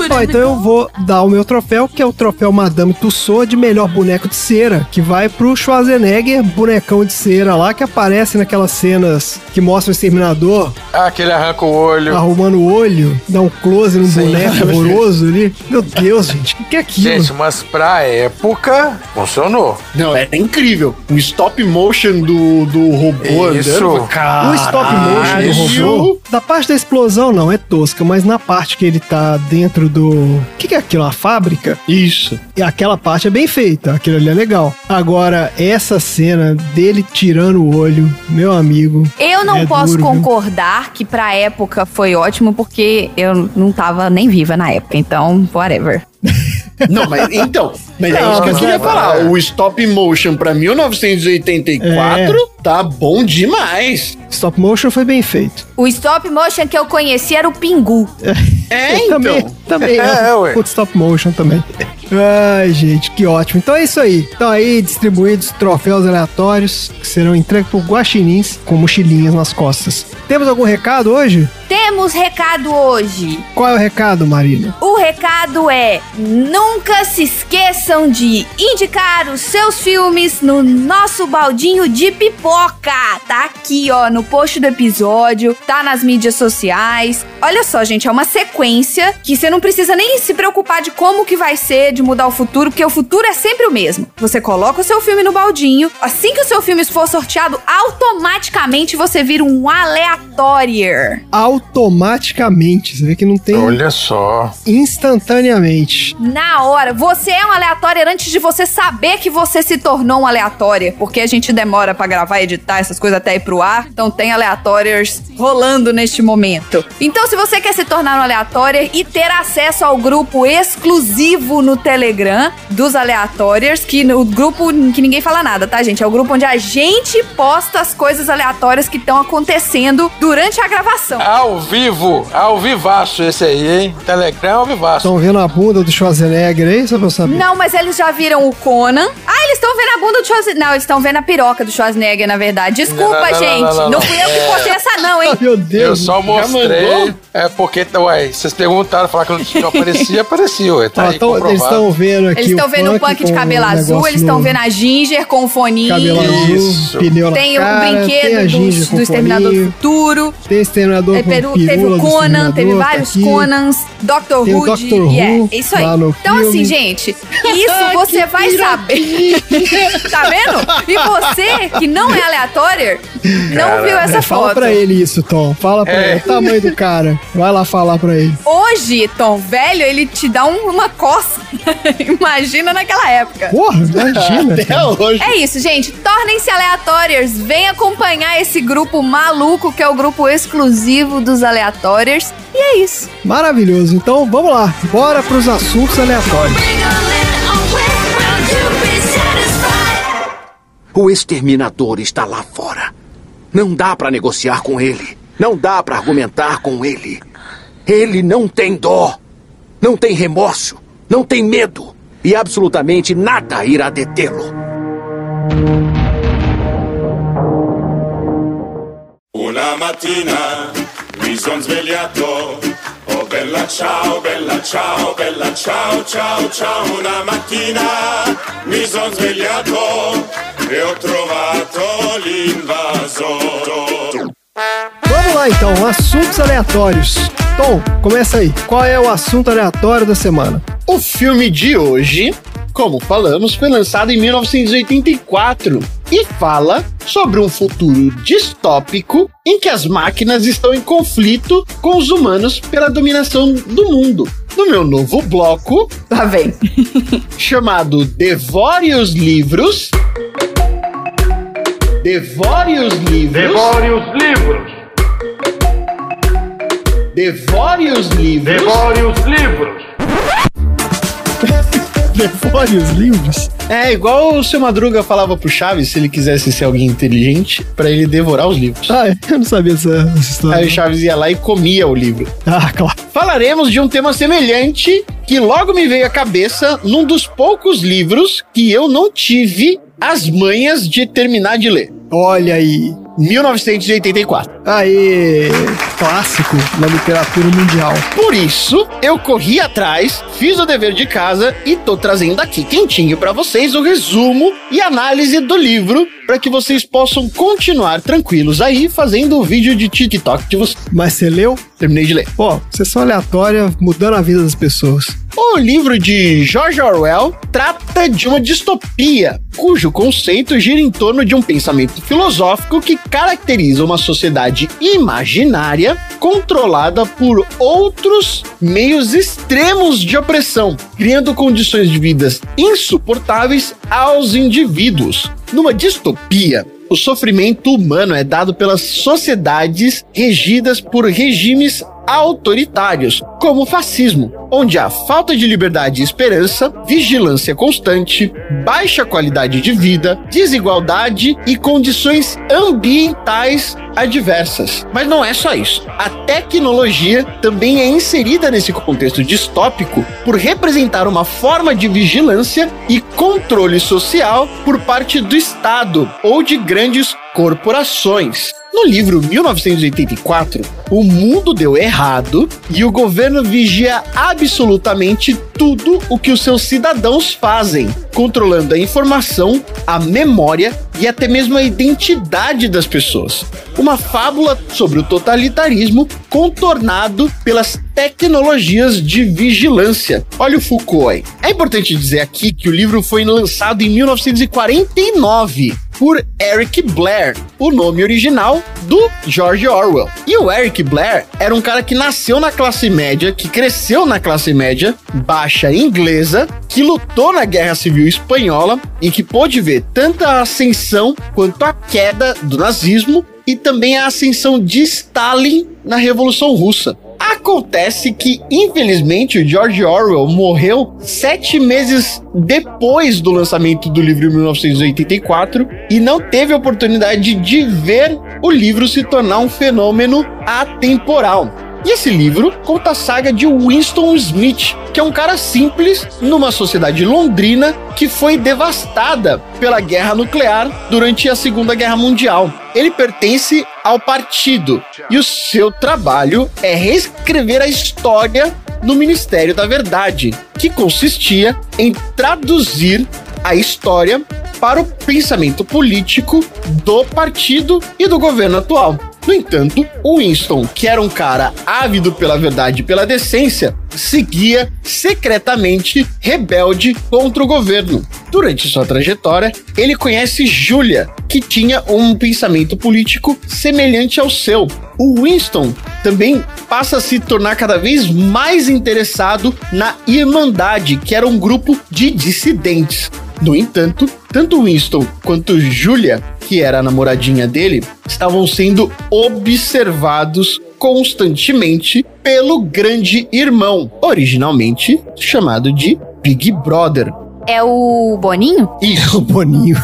Ó, então eu vou dar o meu troféu, que é o troféu Madame Tussauds de melhor boneco de cera, que vai pro Schwarzenegger, bonecão de cera lá, que aparece naquelas cenas que mostra o exterminador Ah, que ele arranca o olho. arrumando o olho, dá um close num Sim. boneco *laughs* horroroso ali. Meu Deus, gente, o que é aquilo? Gente, mas pra época, funcionou. Não, era incrível. O stop motion do, do robô Isso. andando. Cara, O stop motion do robô, da parte da explosão não, é tosca, mas na parte que ele tá dentro do... O que, que é aquilo? A fábrica? Isso. E aquela parte é bem feita, aquilo ali é legal. Agora, essa cena dele tirando o olho, meu amigo. Eu não É posso duro, viu? concordar que pra época foi ótimo, porque eu não tava nem viva na época, então, whatever. *laughs* Não, mas então, mas é Não, isso que eu queria é- falar. é. O stop motion pra 1984 tá bom demais. Stop motion foi bem feito. O stop motion que eu conheci era o Pingu. É, então. Também, também É, é, ué. um stop motion também. Ai, gente, que ótimo. Então é isso aí. Então aí distribuídos troféus aleatórios que serão entregues por guaxinins com mochilinhas nas costas. Temos algum recado hoje? Temos recado hoje. Qual é o recado, Marina? O recado é: nunca se esqueçam de indicar os seus filmes no nosso baldinho de pipoca. Tá aqui, ó, no post do episódio, tá nas mídias sociais. Olha só, gente, é uma sequência que você não precisa nem se preocupar de como que vai ser, de mudar o futuro, porque o futuro é sempre o mesmo. Você coloca o seu filme no baldinho, assim que o seu filme for sorteado, automaticamente você vira um aleatório. Automaticamente. Você vê que não tem Olha só. instantaneamente. Na hora. Você é um aleatório antes de você saber que você se tornou um aleatório. Porque a gente demora pra gravar e editar essas coisas até ir pro ar. Então tem aleatórios rolando neste momento. Então, se você quer se tornar um aleatório e ter acesso ao grupo exclusivo no Telegram dos aleatórios, que no grupo que ninguém fala nada, tá, gente? É o grupo onde a gente posta as coisas aleatórias que estão acontecendo durante a gravação. Ao vivo, ao vivaço esse aí, hein? Telegram ao vivaço. Estão vendo a bunda do Schwarzenegger aí, só pra eu saber? Não, mas eles já viram o Conan. Ah, eles estão vendo a bunda do Schwarzenegger. Não, eles estão vendo a piroca do Schwarzenegger, na verdade. Desculpa, Não, não, não, gente. não, não, não. fui eu que É. postei essa, não, hein? *laughs* Meu Eu Deus. só mostrei. É porque, ué, vocês perguntaram, falaram que não aparecia, aparecia, ué. Tá aí então, eles estão vendo aqui Eles estão vendo o punk de cabelo azul, eles estão no vendo a Ginger com o foninho. Cabelo azul, pneu Tem na o a brinquedo Ginger do, Exterminador do foninho, Futuro. Tem exterminador com peru- pirula teve o Conan, teve vários tá. Conans, Doctor o Who. Dr. de- Who yeah, é isso aí. Então, filme. assim, gente, *laughs* isso você vai saber. *laughs* tá vendo? E você, que não é aleatório, não viu essa É, fala foto. pra ele isso, Tom. Fala pra É. ele. O tamanho do cara. Vai lá falar pra ele. Hoje, Tom. Velho, ele te dá um- uma coça. *laughs* Imagina naquela época. Porra, imagina. Até hoje. É isso, gente. Tornem-se aleatórios. Vem acompanhar esse grupo maluco que é o grupo exclusivo dos aleatórios. E é isso. Maravilhoso. Então vamos lá. Bora pros assuntos aleatórios. O exterminador está lá fora. Não dá pra negociar com ele. Não dá pra argumentar com ele. Ele não tem dó. Não tem remorso. Não tem medo. E absolutamente nada irá detê-lo. Mattina mi son svegliato. Oh bella ciao, bella ciao, bella ciao, ciao, ciao. Una mattina mi son svegliato e ho trovato l'invasore. Vamos lá então, assuntos aleatórios. Tom, começa aí. Qual é o assunto aleatório da semana? O filme de hoje, como falamos, foi lançado em 1984 e fala sobre um futuro distópico em que as máquinas estão em conflito com os humanos pela dominação do mundo. No meu novo bloco, Tá bem. chamado Devore os Livros. Devore os Livros. Devore os livros. Devore os Livros. Devore os livros. *laughs* Devore os livros. É igual o seu Madruga falava pro Chaves, se ele quisesse ser alguém inteligente, pra ele devorar os livros. Ah, eu não sabia essa, essa Aí história. o Chaves ia lá e comia o livro. Ah, claro. Falaremos de um tema semelhante que logo me veio à cabeça num dos poucos livros que eu não tive as manhas de terminar de ler. Olha aí. 1984. Aê, clássico na literatura mundial. Por isso, eu corri atrás, fiz o dever de casa e tô trazendo aqui quentinho pra vocês o resumo e análise do livro para que vocês possam continuar tranquilos aí fazendo o vídeo de TikTok de vocês. Mas você leu? Terminei de ler. Pô, sessão aleatória mudando a vida das pessoas. O livro de George Orwell trata de uma distopia, cujo conceito gira em torno de um pensamento filosófico que caracteriza uma sociedade imaginária controlada por outros meios extremos de opressão, criando condições de vidas insuportáveis aos indivíduos. Numa distopia, o sofrimento humano é dado pelas sociedades regidas por regimes autoritários, como o fascismo, onde há falta de liberdade e esperança, vigilância constante, baixa qualidade de vida, desigualdade e condições ambientais adversas. Mas não é só isso. A tecnologia também é inserida nesse contexto distópico por representar uma forma de vigilância e controle social por parte do Estado ou de grandes corporações. No livro 1984, o mundo deu errado e o governo vigia absolutamente tudo o que os seus cidadãos fazem, controlando a informação, a memória e até mesmo a identidade das pessoas. Uma fábula sobre o totalitarismo contornado pelas tecnologias de vigilância. Olha o Foucault aí. É importante dizer aqui que o livro foi lançado em 1949 por Eric Blair, o nome original do George Orwell. E o Eric Blair era um cara que nasceu na classe média, que cresceu na classe média baixa inglesa, que lutou na Guerra Civil Espanhola e que pôde ver tanto a ascensão quanto a queda do nazismo e também a ascensão de Stalin na Revolução Russa. Acontece que, infelizmente, o George Orwell morreu sete meses depois do lançamento do livro em 1984 e não teve a oportunidade de ver o livro se tornar um fenômeno atemporal. E esse livro conta a saga de Winston Smith, que é um cara simples numa sociedade londrina que foi devastada pela guerra nuclear durante a Segunda Guerra Mundial. Ele pertence ao partido e o seu trabalho é reescrever a história no Ministério da Verdade, que consistia em traduzir a história para o pensamento político do partido e do governo atual. No entanto, o Winston, que era um cara ávido pela verdade e pela decência, seguia secretamente rebelde contra o governo. Durante sua trajetória, ele conhece Julia, que tinha um pensamento político semelhante ao seu. O Winston também passa a se tornar cada vez mais interessado na Irmandade, que era um grupo de dissidentes. No entanto, tanto Winston quanto Julia, que era a namoradinha dele, estavam sendo observados constantemente pelo grande irmão, originalmente chamado de Big Brother. É o Boninho? Isso, O Boninho.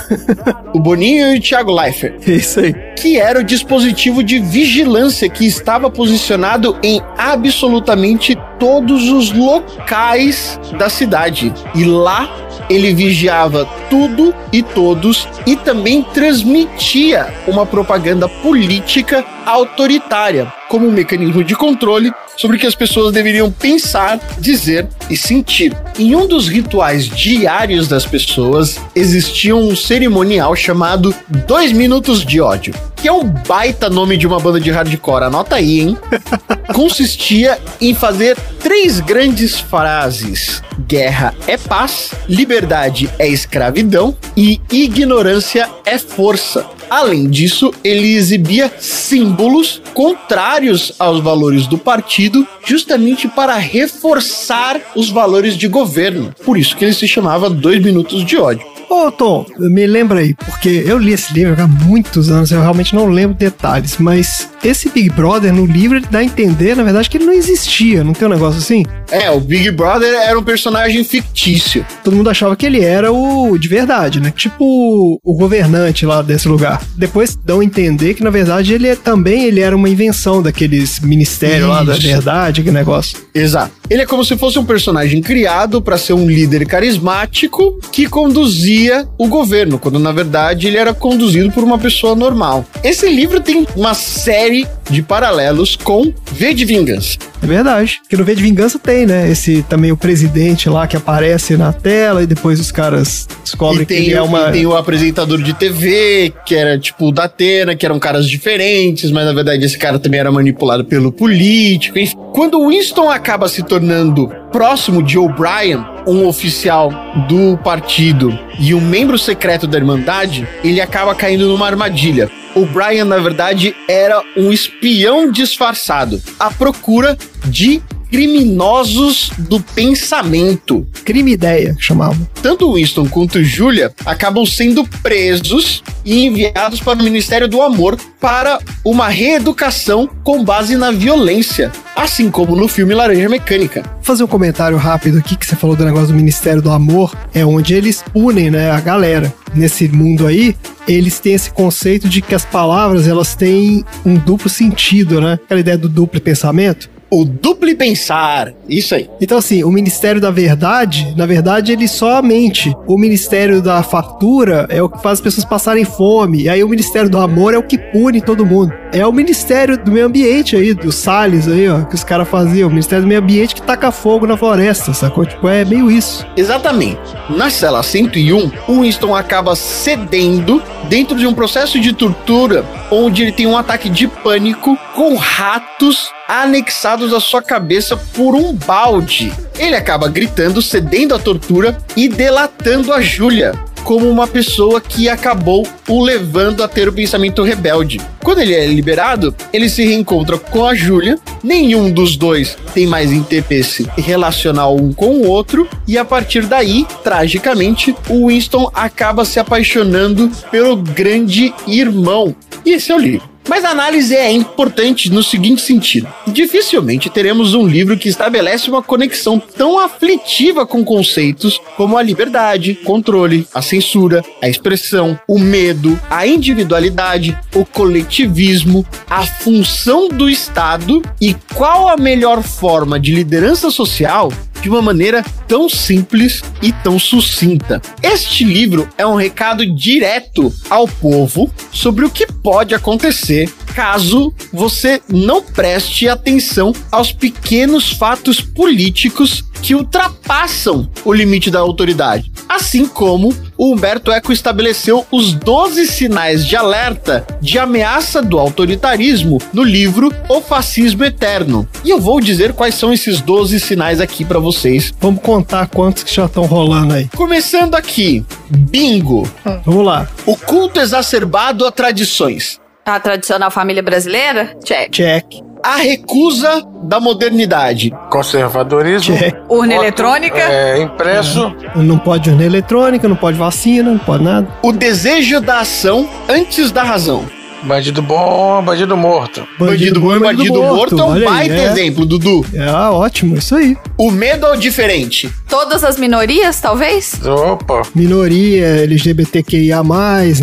o Boninho e o Thiago Leifert. É isso aí. que era o dispositivo de vigilância que estava posicionado em absolutamente todos os locais da cidade. E lá ele vigiava tudo e todos e também transmitia uma propaganda política autoritária como um mecanismo de controle sobre o que as pessoas deveriam pensar, dizer e sentir. Em um dos rituais diários das pessoas existia um cerimonial chamado Dois Minutos de Ódio, que é um baita nome de uma banda de hardcore. Anota aí, hein? *laughs* Consistia em fazer três grandes frases: guerra é paz, liberdade é escravidão e ignorância é força. Além disso, ele exibia símbolos contrários aos valores do partido, justamente para reforçar os valores de governo. Por isso que ele se chamava Dois Minutos de Ódio. Ô, Tom, me lembra aí, porque eu li esse livro há muitos anos, eu realmente não lembro detalhes, mas esse Big Brother no livro ele dá a entender, na verdade, que ele não existia, não tem um negócio assim? É, o Big Brother era um personagem fictício. Todo mundo achava que ele era o de verdade, né? Tipo o governante lá desse lugar. Depois dão a entender que, na verdade, ele é, também ele era uma invenção daqueles ministérios lá da verdade, que negócio. Exato. Ele é como se fosse um personagem criado para ser um líder carismático que conduzia o governo, quando na verdade ele era conduzido por uma pessoa normal. Esse livro tem uma série de paralelos com V de Vingança. É verdade. Porque no V de Vingança tem, né? Esse também o presidente lá que aparece na tela e depois os caras descobrem E que ele é uma. e tem o apresentador de TV, que era tipo o da Atena, que eram caras diferentes, mas na verdade esse cara também era manipulado pelo político. Enfim. Quando o Winston acaba se tornando próximo de O'Brien, um oficial do partido e um membro secreto da Irmandade, ele acaba caindo numa armadilha. O Brian, na verdade, era um espião disfarçado. À procura de criminosos do pensamento. Crime ideia, chamavam. Tanto Winston quanto Julia acabam sendo presos e enviados para o Ministério do Amor para uma reeducação com base na violência, assim como no filme Laranja Mecânica. Vou fazer um comentário rápido aqui que você falou do negócio do Ministério do Amor, é onde eles punem, né, a galera. Nesse mundo aí, eles têm esse conceito de que as palavras, elas têm um duplo sentido, né? Aquela ideia do duplo pensamento. O duplo pensar, isso aí. Então, assim, o Ministério da Verdade, na verdade, ele só mente. O Ministério da Fartura é o que faz as pessoas passarem fome. E aí o Ministério do Amor é o que pune todo mundo. É o Ministério do Meio Ambiente aí, do Salles aí, ó, que os caras faziam. O Ministério do Meio Ambiente que taca fogo na floresta, sacou? Tipo, é meio isso. Exatamente. Na cela 101, o Winston acaba cedendo dentro de um processo de tortura onde ele tem um ataque de pânico com ratos anexados à sua cabeça por um balde. Ele acaba gritando, cedendo à tortura e delatando a Júlia como uma pessoa que acabou o levando a ter o pensamento rebelde. Quando ele é liberado, ele se reencontra com a Júlia. Nenhum dos dois tem mais interesse relacional um com o outro. E a partir daí, tragicamente, o Winston acaba se apaixonando pelo grande irmão. E esse é o livro. Mas a análise é importante no seguinte sentido: dificilmente teremos um livro que estabelece uma conexão tão aflitiva com conceitos como a liberdade, controle, a censura, a expressão, o medo, a individualidade, o coletivismo, a função do Estado e qual a melhor forma de liderança social de uma maneira tão simples e tão sucinta. Este livro é um recado direto ao povo sobre o que pode acontecer caso você não preste atenção aos pequenos fatos políticos que ultrapassam o limite da autoridade. Assim como o Humberto Eco estabeleceu os 12 sinais de alerta de ameaça do autoritarismo no livro O Fascismo Eterno. E eu vou dizer quais são esses 12 sinais aqui para vocês. Vamos contar quantos que já estão rolando aí. Começando aqui, bingo. Vamos lá. O culto exacerbado a tradições. A tradicional família brasileira? Check. Check. A recusa da modernidade. Conservadorismo. Check. Urna Voto, eletrônica? É, impresso. Não pode urna eletrônica, não pode vacina, não pode nada. O desejo da ação antes da razão. Bandido bom, bandido morto. Bandido bom e bandido morto é um olha aí, baita é. exemplo, Dudu. É, ótimo, isso aí. O medo ao diferente. Todas as minorias, talvez? Opa. Minoria, LGBTQIA+,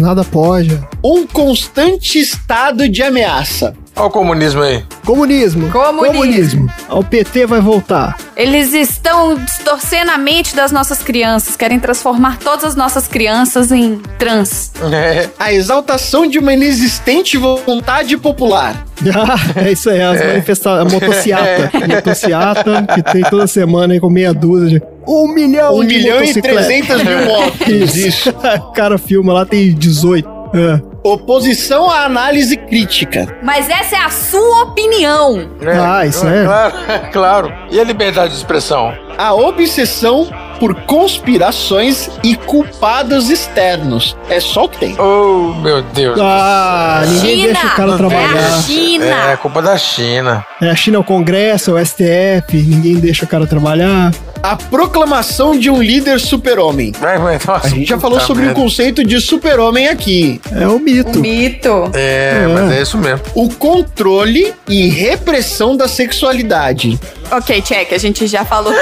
nada pode. Um constante estado de ameaça. Olha o comunismo aí. Comunismo. Comunismo. O PT vai voltar. Eles estão distorcendo a mente das nossas crianças, querem transformar todas as nossas crianças em trans. É. A exaltação de uma inexistente vontade popular. Ah, *laughs* é isso aí, as manifestações. A motociata. *laughs* Motociata, que tem toda semana aí com meia dúzia de. Um milhão Um de milhão e trezentas mil *laughs* motos. Isso. O cara filma lá, tem 18. É. Oposição à análise crítica. Mas essa é a sua opinião. É, Ah, isso é. Claro, *laughs* claro. E a liberdade de expressão? A obsessão por conspirações e culpados externos. É só o que tem. Oh, meu Deus. Ah, ninguém China. deixa o cara É a trabalhar. China. É culpa da China. É, a China é o Congresso, é o STF, ninguém deixa o cara trabalhar. A proclamação de um líder super-homem. Vai, vai, nossa, A gente já falou sobre o merda. conceito de super-homem aqui. É o mito. Mito. É, É. mas é isso mesmo. O controle e repressão da sexualidade. Ok, check, a gente já falou.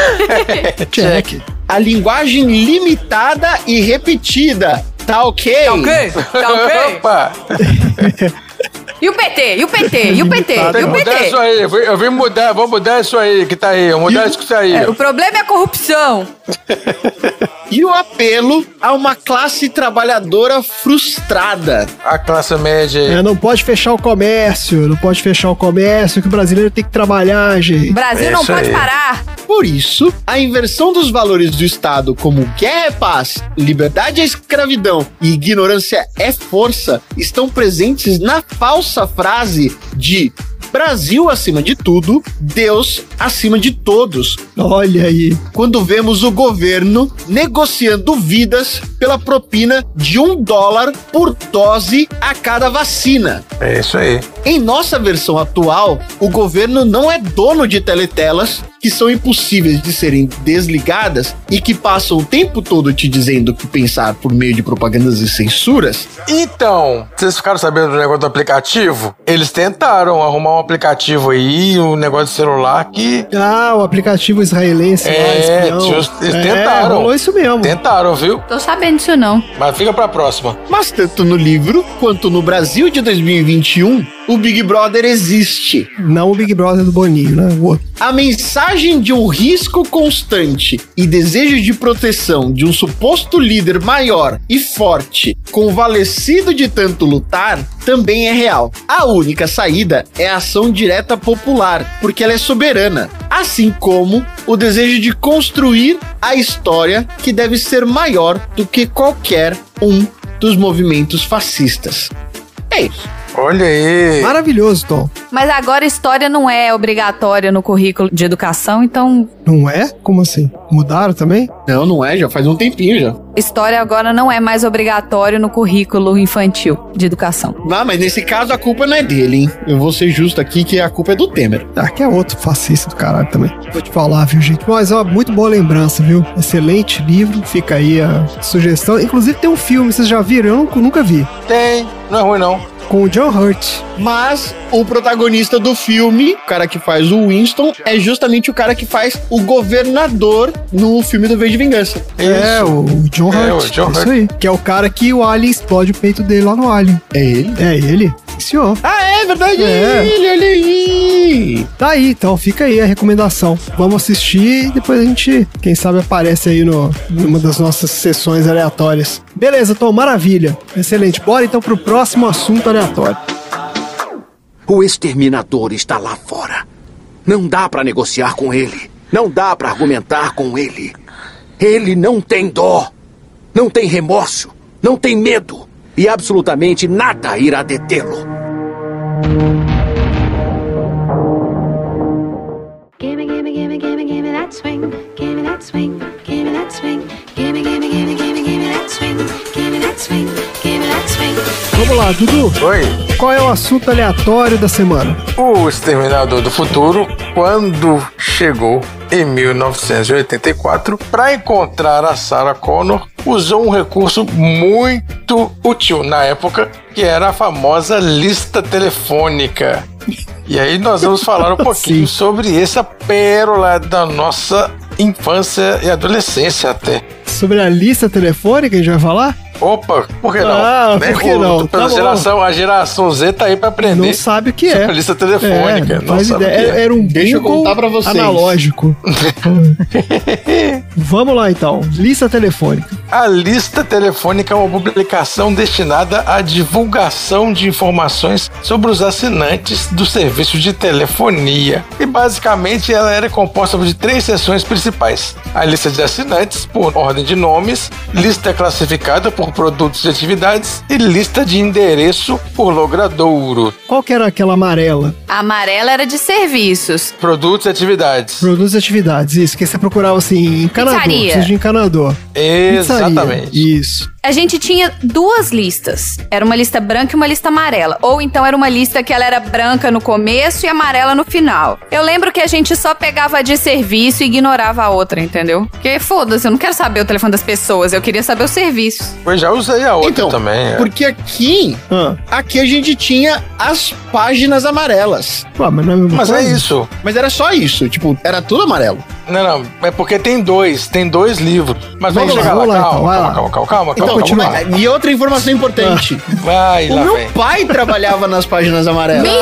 *laughs* Check. A linguagem limitada e repetida. Tá ok? Tá ok? Tá ok? *laughs* Opa! *laughs* E o PT? E o PT? E o PT? E o mudar PT? isso aí. Eu vim- Eu vim mudar, vou mudar isso aí que tá aí. Vou mudar isso que tá aí. É, o problema é a corrupção. *laughs* E o apelo a uma classe trabalhadora frustrada. A classe média aí. É, não pode fechar o comércio, não pode fechar o comércio, que o brasileiro tem que trabalhar, O gente. Brasil É não pode aí. parar. Por isso, a inversão dos valores do Estado como guerra é paz, liberdade é escravidão e ignorância é força estão presentes na falsa frase de Brasil acima de tudo, Deus acima de todos. Olha aí. Quando vemos o governo negociando vidas pela propina de um dólar por dose a cada vacina. É isso aí. Em nossa versão atual, o governo não é dono de teletelas que são impossíveis de serem desligadas e que passam o tempo todo te dizendo o que pensar por meio de propagandas e censuras. Então, vocês ficaram sabendo do negócio do aplicativo? Eles tentaram arrumar um aplicativo aí, um negócio de celular que Ah, o aplicativo israelense lá, É, espião. just- eles é, tentaram. rolou isso mesmo. tentaram, viu? Tô sabendo disso não. Mas fica pra próxima. Mas tanto no livro quanto no Brasil de 2021, o Big Brother existe. Não o Big Brother do Boninho, né? O outro. A mensagem de um risco constante e desejo de proteção de um suposto líder maior e forte, convalescido de tanto lutar, também é real. A única saída é a ação direta popular, porque ela é soberana, assim como o desejo de construir a história que deve ser maior do que qualquer um dos movimentos fascistas. É isso. Olha aí. Maravilhoso, Tom. Mas agora história não é obrigatória no currículo de educação, então Não é? Como assim? Mudaram também? Não, não é, já faz um tempinho já. história agora não é mais obrigatório no currículo infantil de educação. Não, mas nesse caso a culpa não é dele, hein? Eu vou ser justo aqui que a culpa é do Temer. Ah, que é outro fascista do caralho também. Vou te falar, viu, gente? Mas, ó, muito boa lembrança, viu? Excelente livro. Fica aí a sugestão. Inclusive tem um filme, vocês já viram? Eu nunca, nunca vi. Tem. Não é ruim, não. Com o John Hurt. Mas o protagonista do filme, o cara que faz o Winston, é justamente o cara que faz o governador no filme do V de Vingança. É, o John É, Hurt. o John Isso Hurt. aí. Que é o cara que o Alien explode o peito dele lá no Alien. É ele? É ele? Senhor. Ah, é verdade, É. é ele, olha aí. Tá aí, então fica aí a recomendação. Vamos assistir e depois a gente, quem sabe, aparece aí no, numa das nossas sessões aleatórias. Beleza, Tom, maravilha. Excelente. Bora então pro próximo assunto aleatório. O exterminador está lá fora. Não dá para negociar com ele. Não dá para argumentar com ele. Ele não tem dó. Não tem remorso. Não tem medo. E absolutamente nada irá detê-lo. Gimme, gimme, gimme, gimme, gimme that swing. Gimme that swing. Gimme that swing. Gimme, gimme, gimme, gimme, gimme that swing. Gimme that swing. Vamos lá, Dudu. Oi. Qual é o assunto aleatório da semana? O Exterminador do Futuro, quando chegou em 1984 para encontrar a Sarah Connor, usou um recurso muito útil na época, que era a famosa lista telefônica. E aí nós vamos falar um *laughs* pouquinho Sim. sobre essa pérola da nossa infância e adolescência até. Sobre a lista telefônica a gente vai falar? Opa, por que não? Ah, Né? por que O- não? Pela Tá bom. geração, a geração Z tá aí pra aprender. Não sabe o que é. sobre a lista telefônica. É, não faz sabe o ideia. que é. Era um Deixa eu contar pra vocês. analógico. *laughs* Vamos lá então. Lista telefônica. A lista telefônica é uma publicação destinada à divulgação de informações sobre os assinantes do serviço de telefonia. E basicamente ela era composta de três seções principais: a lista de assinantes por ordem de nomes, lista classificada por produtos e atividades e lista de endereço por logradouro. Qual que era aquela amarela? A amarela era de serviços. Produtos e atividades. Produtos e atividades. Isso, que você procurava assim, encanador. Pizzaria. Precisa de encanador. Pizzaria. Exatamente. Isso. A gente tinha duas listas. Era uma lista branca e uma lista amarela. Ou então era uma lista que ela era branca no começo e amarela no final. Eu lembro que a gente só pegava de serviço e ignorava a outra, entendeu? Porque foda-se, eu não quero saber o telefone das pessoas, eu queria saber os serviços. Eu já usei a outra Então, também. é. porque aqui, Ah, aqui a gente tinha as páginas amarelas. pô, mas não é Mas é isso. Mas era só isso, tipo, era tudo amarelo. Não, não, é porque tem dois, tem dois livros. Mas Vamos vamos lá, chegar lá, vamos lá, calma, então, calma, lá. calma, calma, calma, Então, calma, continua. calma. E outra informação importante. Vai, O lá meu vem. pai trabalhava nas páginas amarelas. Mentira!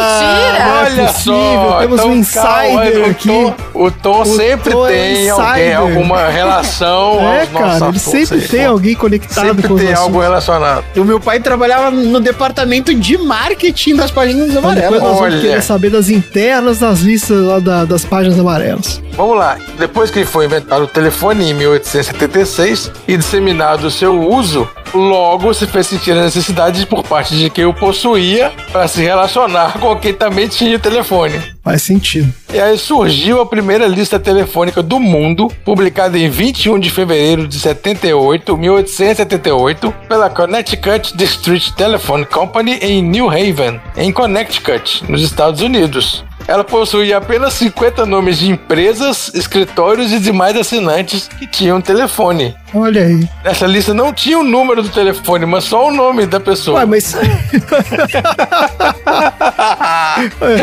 não é Olha possível, só, temos então, um insider calma, o aqui. Tom, o Tom O sempre Tom é tem alguém, alguma relação *laughs* É, aos nossos cara, ele sempre tem alguém conectado Sempre com os tem algo relacionado. O meu pai trabalhava no departamento de marketing das páginas Então, depois amarelas. nós vamos Olha. querer saber das internas das listas lá da- das páginas amarelas. Vamos lá. Depois que foi inventado o telefone em 1876 e disseminado o seu uso, logo se fez sentir a necessidade por parte de quem o possuía para se relacionar com quem também tinha o telefone. Faz sentido. E aí surgiu a primeira lista telefônica do mundo, publicada em 21 de fevereiro de 78, 1878, pela Connecticut District Telephone Company em New Haven, em Connecticut, nos Estados Unidos. Ela possuía apenas 50 nomes de empresas, escritórios e demais assinantes que tinham telefone. Olha aí. Nessa lista não tinha o número do telefone, mas só o nome da pessoa. Ué, mas. *laughs*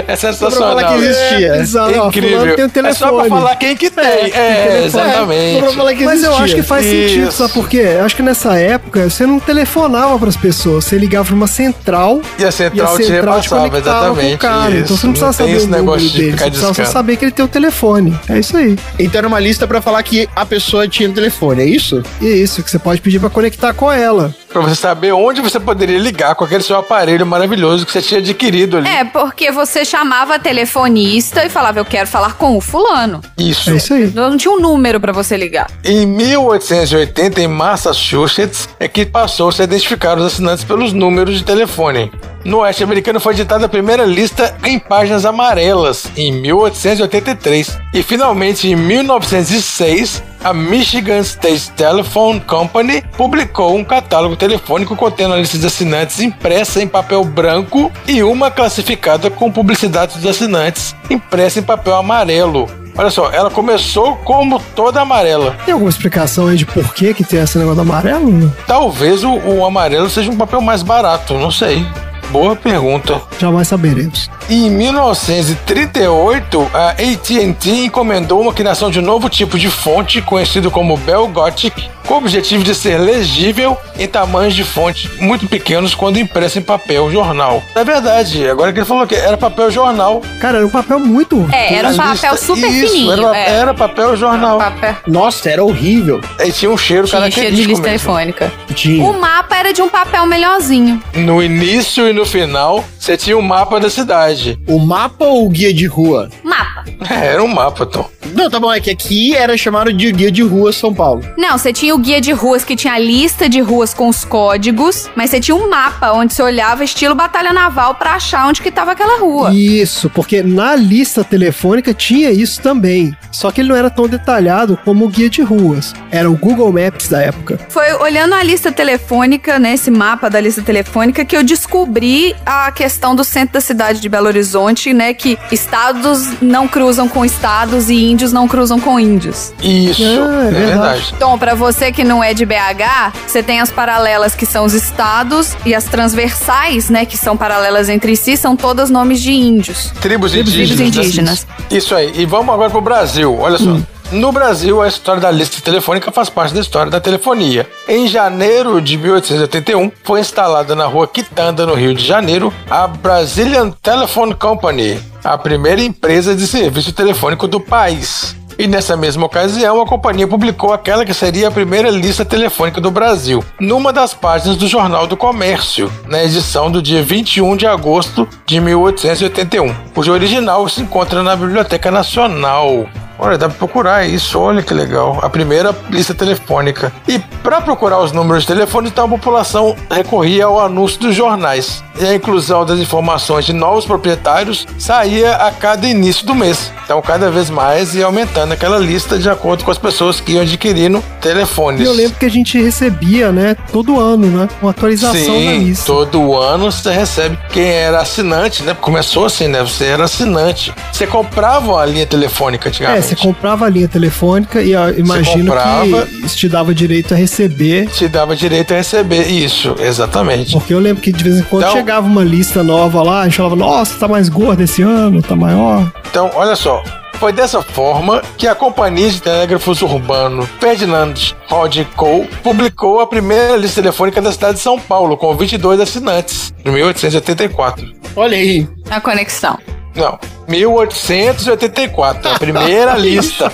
é Só pra sensacional. falar que existia. É Exato, incrível. tem um É só pra telefone. falar quem que tem. tem É, telefone. exatamente. Só pra falar que Mas eu existia. acho que faz sentido, Isso. sabe por quê? Eu acho que nessa época você não telefonava pras pessoas, você ligava pra uma central E a central, te repassava, conectava com exatamente. o cara. Então isso. você não precisava saber esse o número negócio de dele, você precisava só saber que ele tem o telefone. É isso aí. Então era uma lista pra falar que a pessoa tinha telefone, é isso? E é isso, que você pode pedir pra conectar com ela. Pra você saber onde você poderia ligar com aquele seu aparelho maravilhoso que você tinha adquirido ali. É, porque você chamava a telefonista e falava, eu quero falar com o fulano. Isso. É isso aí. Não tinha um número pra você ligar. Em 1880, em Massachusetts, é que passou-se a identificar os assinantes pelos números de telefone. No oeste americano foi editada a primeira lista em páginas amarelas, em 1883. E finalmente, em 1906, a Michigan State Telephone Company publicou um catálogo telefônico contendo a lista de assinantes impressa em papel branco e uma classificada com publicidade dos assinantes impressa em papel amarelo. Olha só, ela começou como toda amarela. Tem alguma explicação aí de por que, que tem esse negócio amarelo? Talvez o, o amarelo seja um papel mais barato, não sei. Boa pergunta. Jamais saberemos. Em 1938, a AT&T encomendou uma criação de um novo tipo de fonte conhecido como Bell Gothic, com o objetivo de ser legível em tamanhos de fonte muito pequenos quando impresso em papel jornal. É verdade, agora que ele falou que era papel jornal. Cara, era um papel muito. É, era um papel lista- super isso, fininho. Era, é. era papel jornal. Papel. Nossa, era horrível. E tinha um cheiro Tinha cheio de característico lista mesmo. telefônica. Tinha. O mapa era de um papel melhorzinho. No início e no final, você tinha o mapa da cidade. cidade. O mapa ou o guia de rua? Mapa. É, era um mapa, Tom. Não, tá bom, é que aqui era chamado de guia de rua São Paulo. Não, você tinha o guia de ruas que tinha a lista de ruas com os códigos, mas você tinha um mapa onde você olhava estilo batalha naval pra achar onde que tava aquela rua. Isso, porque na lista telefônica tinha isso também. Só que ele não era tão detalhado como o guia de ruas. Era o Google Maps da época. Foi olhando a lista telefônica, né, esse mapa da lista telefônica, que eu descobri a questão do centro da cidade de Belo Horizonte, né, que estados não cruzam com estados e índios não cruzam com índios. Isso, Ah, é é, verdade. verdade. Então, pra você que não é de BH, você tem as paralelas que são os estados e as transversais, né, que são paralelas entre si, são todas nomes de índios. Tribos, Tribos indígenas. indígenas. Isso aí. E vamos agora pro Brasil. Olha só. No Brasil, a história da lista telefônica faz parte da história da telefonia. Em janeiro de 1881, foi instalada na rua Quitanda, no Rio de Janeiro, a Brazilian Telephone Company, a primeira empresa de serviço telefônico do país. E nessa mesma ocasião, a companhia publicou aquela que seria a primeira lista telefônica do Brasil, numa das páginas do Jornal do Comércio, na edição do dia 21 de agosto de 1881, cujo original se encontra na Biblioteca Nacional. Olha, dá pra procurar isso, olha que legal. A primeira lista telefônica. E para procurar os números de telefone, então a população recorria ao anúncio dos jornais. E a inclusão das informações de novos proprietários saía a cada início do mês. Então, cada vez mais ia aumentando aquela lista de acordo com as pessoas que iam adquirindo telefones. E eu lembro que a gente recebia, né, todo ano, né, uma atualização da Sim, lista. todo ano você recebe quem era assinante, né? Começou assim, né? Você era assinante. Você comprava a linha telefônica É, antigamente. Você comprava a linha telefônica e imagino comprava. que isso te dava direito a receber. Te dava direito a receber isso, exatamente. Porque eu lembro que de vez em quando Então- chegava uma lista nova lá, a gente falava, nossa, tá mais gordo esse ano, tá maior. Então, olha só. Foi dessa forma que a Companhia de Telégrafos Urbano Ferdinand Rod Co. publicou a primeira lista telefônica da cidade de São Paulo, com 22 assinantes, em 1884. Olha aí. A conexão. Não, 1884, a primeira lista.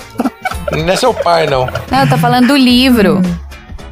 Não é seu pai, não. Não, tá falando do livro.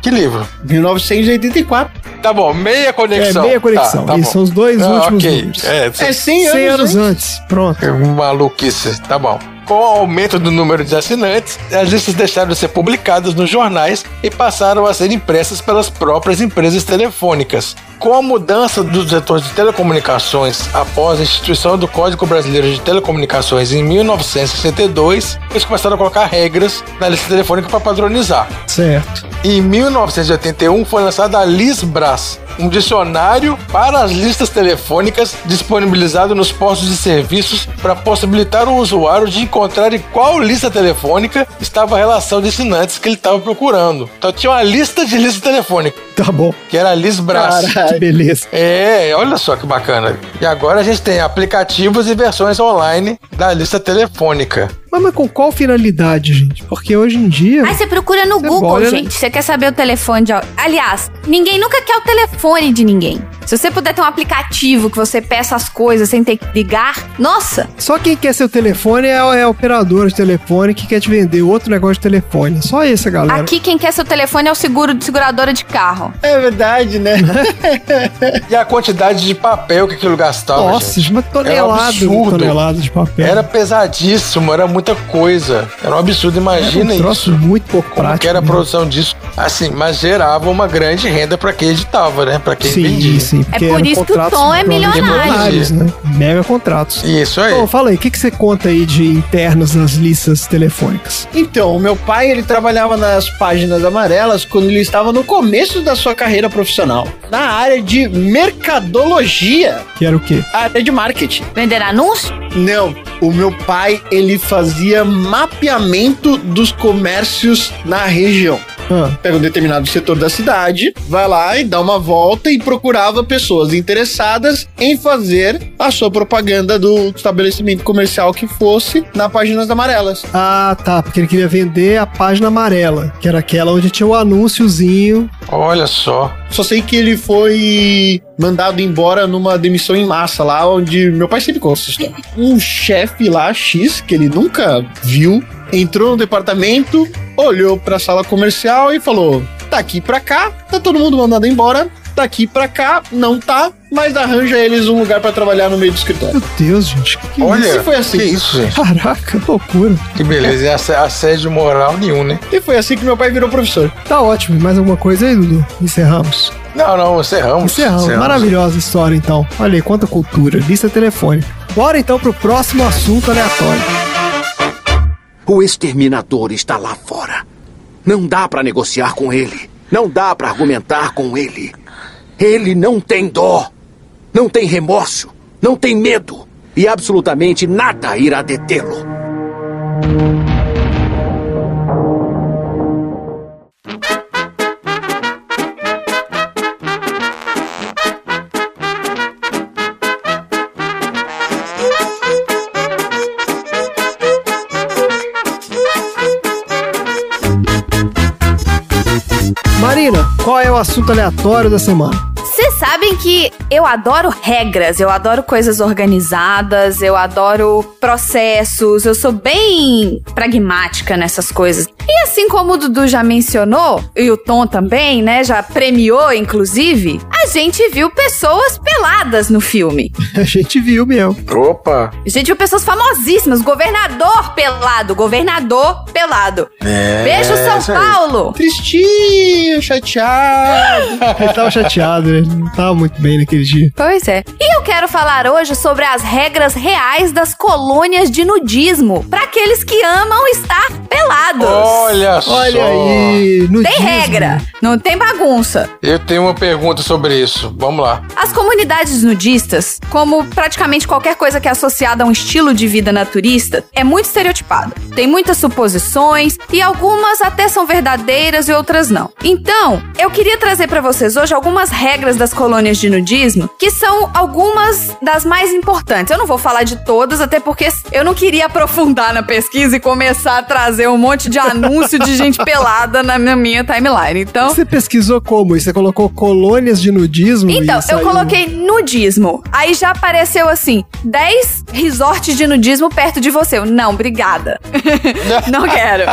Que livro? 1984. Tá bom, meia conexão. É, meia conexão. Tá, tá Isso são os dois Ah, últimos ok. números. É, É 100 100 anos, anos antes. antes. Pronto. Que Maluquice, tá bom. Com o aumento do número de assinantes, as listas deixaram de ser publicadas nos jornais e passaram a ser impressas pelas próprias empresas telefônicas. Com a mudança dos setores de telecomunicações após a instituição do Código Brasileiro de Telecomunicações em 1962, eles começaram a colocar regras na lista telefônica para padronizar. Certo. Em 1981 foi lançada a Lisbras, um dicionário para as listas telefônicas disponibilizado nos postos de serviços para possibilitar o usuário de encontrar em qual lista telefônica estava a relação de assinantes que ele estava procurando. Então tinha uma lista de lista telefônica, Tá bom. que era a Lisbras. Caralho. Que beleza. É, olha só que bacana. E agora a gente tem aplicativos e versões online da lista telefônica. Mas, mas com qual finalidade, gente? Porque hoje em dia. Aí você procura no Você Google, olha- gente. Você quer saber o telefone de. al- Aliás, ninguém nunca quer o telefone de ninguém. Se você puder ter um aplicativo que você peça as coisas sem ter que ligar, nossa! Só quem quer seu telefone é, é a operadora de telefone que quer te vender outro negócio de telefone. Só essa, galera. Aqui quem quer seu telefone é o seguro de seguradora de carro. É verdade, né? *laughs* E a quantidade de papel que aquilo gastava. Nossa, gente. uma tonelada, absurdo. tonelada de papel. Era pesadíssimo, era muita coisa. Era um absurdo, imagina um troço isso. muito pouco Como prático. que era a né? produção disso? Assim, mas gerava uma grande renda pra quem editava, né? Pra quem Sim, vendia. sim. porque É por isso que o Tom é milionário. né? Mega contratos. Isso aí. Bom, fala aí, o que, que você conta aí de internos nas listas telefônicas? Então, o meu pai, ele trabalhava nas páginas amarelas quando ele estava no começo da sua carreira profissional, na área de mercadologia, Que era o quê? área de marketing. Vender anúncio? Não, o meu pai, ele fazia mapeamento dos comércios na região. Ah, Pega um determinado setor da cidade, vai lá e dá uma volta e procurava pessoas interessadas em fazer a sua propaganda do estabelecimento comercial que fosse na páginas amarelas. Ah, tá, porque ele queria vender a página amarela, que era aquela onde tinha o anúnciozinho. Olha só. Só sei que ele foi mandado embora numa demissão em massa lá, onde meu pai sempre conta. *laughs* Um chefe lá, X, que ele nunca viu, entrou no departamento, olhou pra sala comercial e falou: daqui pra cá, tá todo mundo mandado embora, daqui pra cá, não tá, mas arranja eles um lugar pra trabalhar no meio do escritório. Meu Deus, gente. Que que é Olha, E foi assim. que isso, gente. isso? Caraca, que loucura. Que beleza. E ass- assédio moral nenhum, né? E foi assim que meu pai virou professor. Tá ótimo. Mais alguma coisa aí, Dudu? Encerramos. Não, não, encerramos. Encerramos. Maravilhosa história, então. Olha aí, quanta cultura. Lista telefônica. Bora então pro próximo assunto aleatório. O exterminador está lá fora. Não dá pra negociar com ele. Não dá pra argumentar com ele. Ele não tem dó. Não tem remorso. Não tem medo. E absolutamente nada irá detê-lo. Marina, qual é o assunto aleatório da semana? Sabem que eu adoro regras, eu adoro coisas organizadas, eu adoro processos, eu sou bem pragmática nessas coisas. E assim como o Dudu já mencionou, e o Tom também, né, já premiou, inclusive, a gente viu pessoas peladas no filme. *laughs* A gente viu mesmo. Opa. A gente viu pessoas famosíssimas, governador pelado, governador pelado. É, Beijo, São. Paulo! Tristinho, chateado. *laughs* Ele tava chateado, né? Ele não tava muito bem naquele dia. Pois é. E eu quero falar hoje sobre as regras reais das colônias de nudismo para aqueles que amam estar pelados. Olha só. Olha aí, no Tem regra, não tem bagunça. Eu tenho uma pergunta sobre isso. Vamos lá. As comunidades nudistas, como praticamente qualquer coisa que é associada a um estilo de vida naturista, é muito estereotipado. Tem muitas suposições e algumas até são verdadeiras e outras não. Então, eu queria trazer pra vocês hoje algumas regras das colônias de nudismo, que são algumas das mais importantes. Eu não vou falar de todas, até porque eu não queria aprofundar na pesquisa e começar a trazer um monte de *laughs* anúncio de gente pelada na minha timeline. Então, Você pesquisou como? Você colocou colônias de nudismo? então, eu coloquei nudismo. Aí já apareceu assim: 10 resorts de nudismo perto de você. Eu, não, obrigada. *laughs* não quero.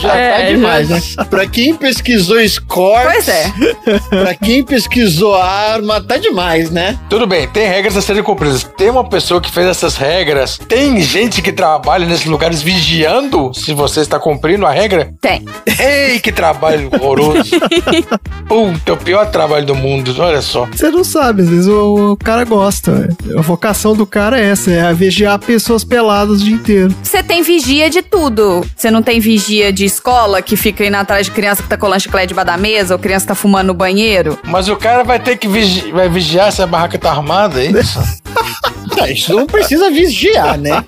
Já É, tá demais, né? Pra quem pesquisou scores, Pois é. pra quem pesquisou arma, tá demais, né? Tudo bem, tem regras a serem cumpridas. Tem uma pessoa que fez essas regras. Tem gente que trabalha nesses lugares vigiando se você está cumprindo a regra. Tem. Ei, que trabalho horroroso. *laughs* Puta, é o pior trabalho do mundo, olha só. Você não sabe, às vezes o, o cara gosta. né? A vocação do cara é essa, é vigiar pessoas peladas o dia inteiro. Você tem vigia de tudo. Você não tem vigia de escola que fica indo atrás de criança que tá colando chiclete debaixo da mesa ou criança que tá fumando no banheiro. Mas o cara vai ter que vigi vai vigiar se a barraca tá armada, é isso? *laughs* Isso não precisa vigiar, né?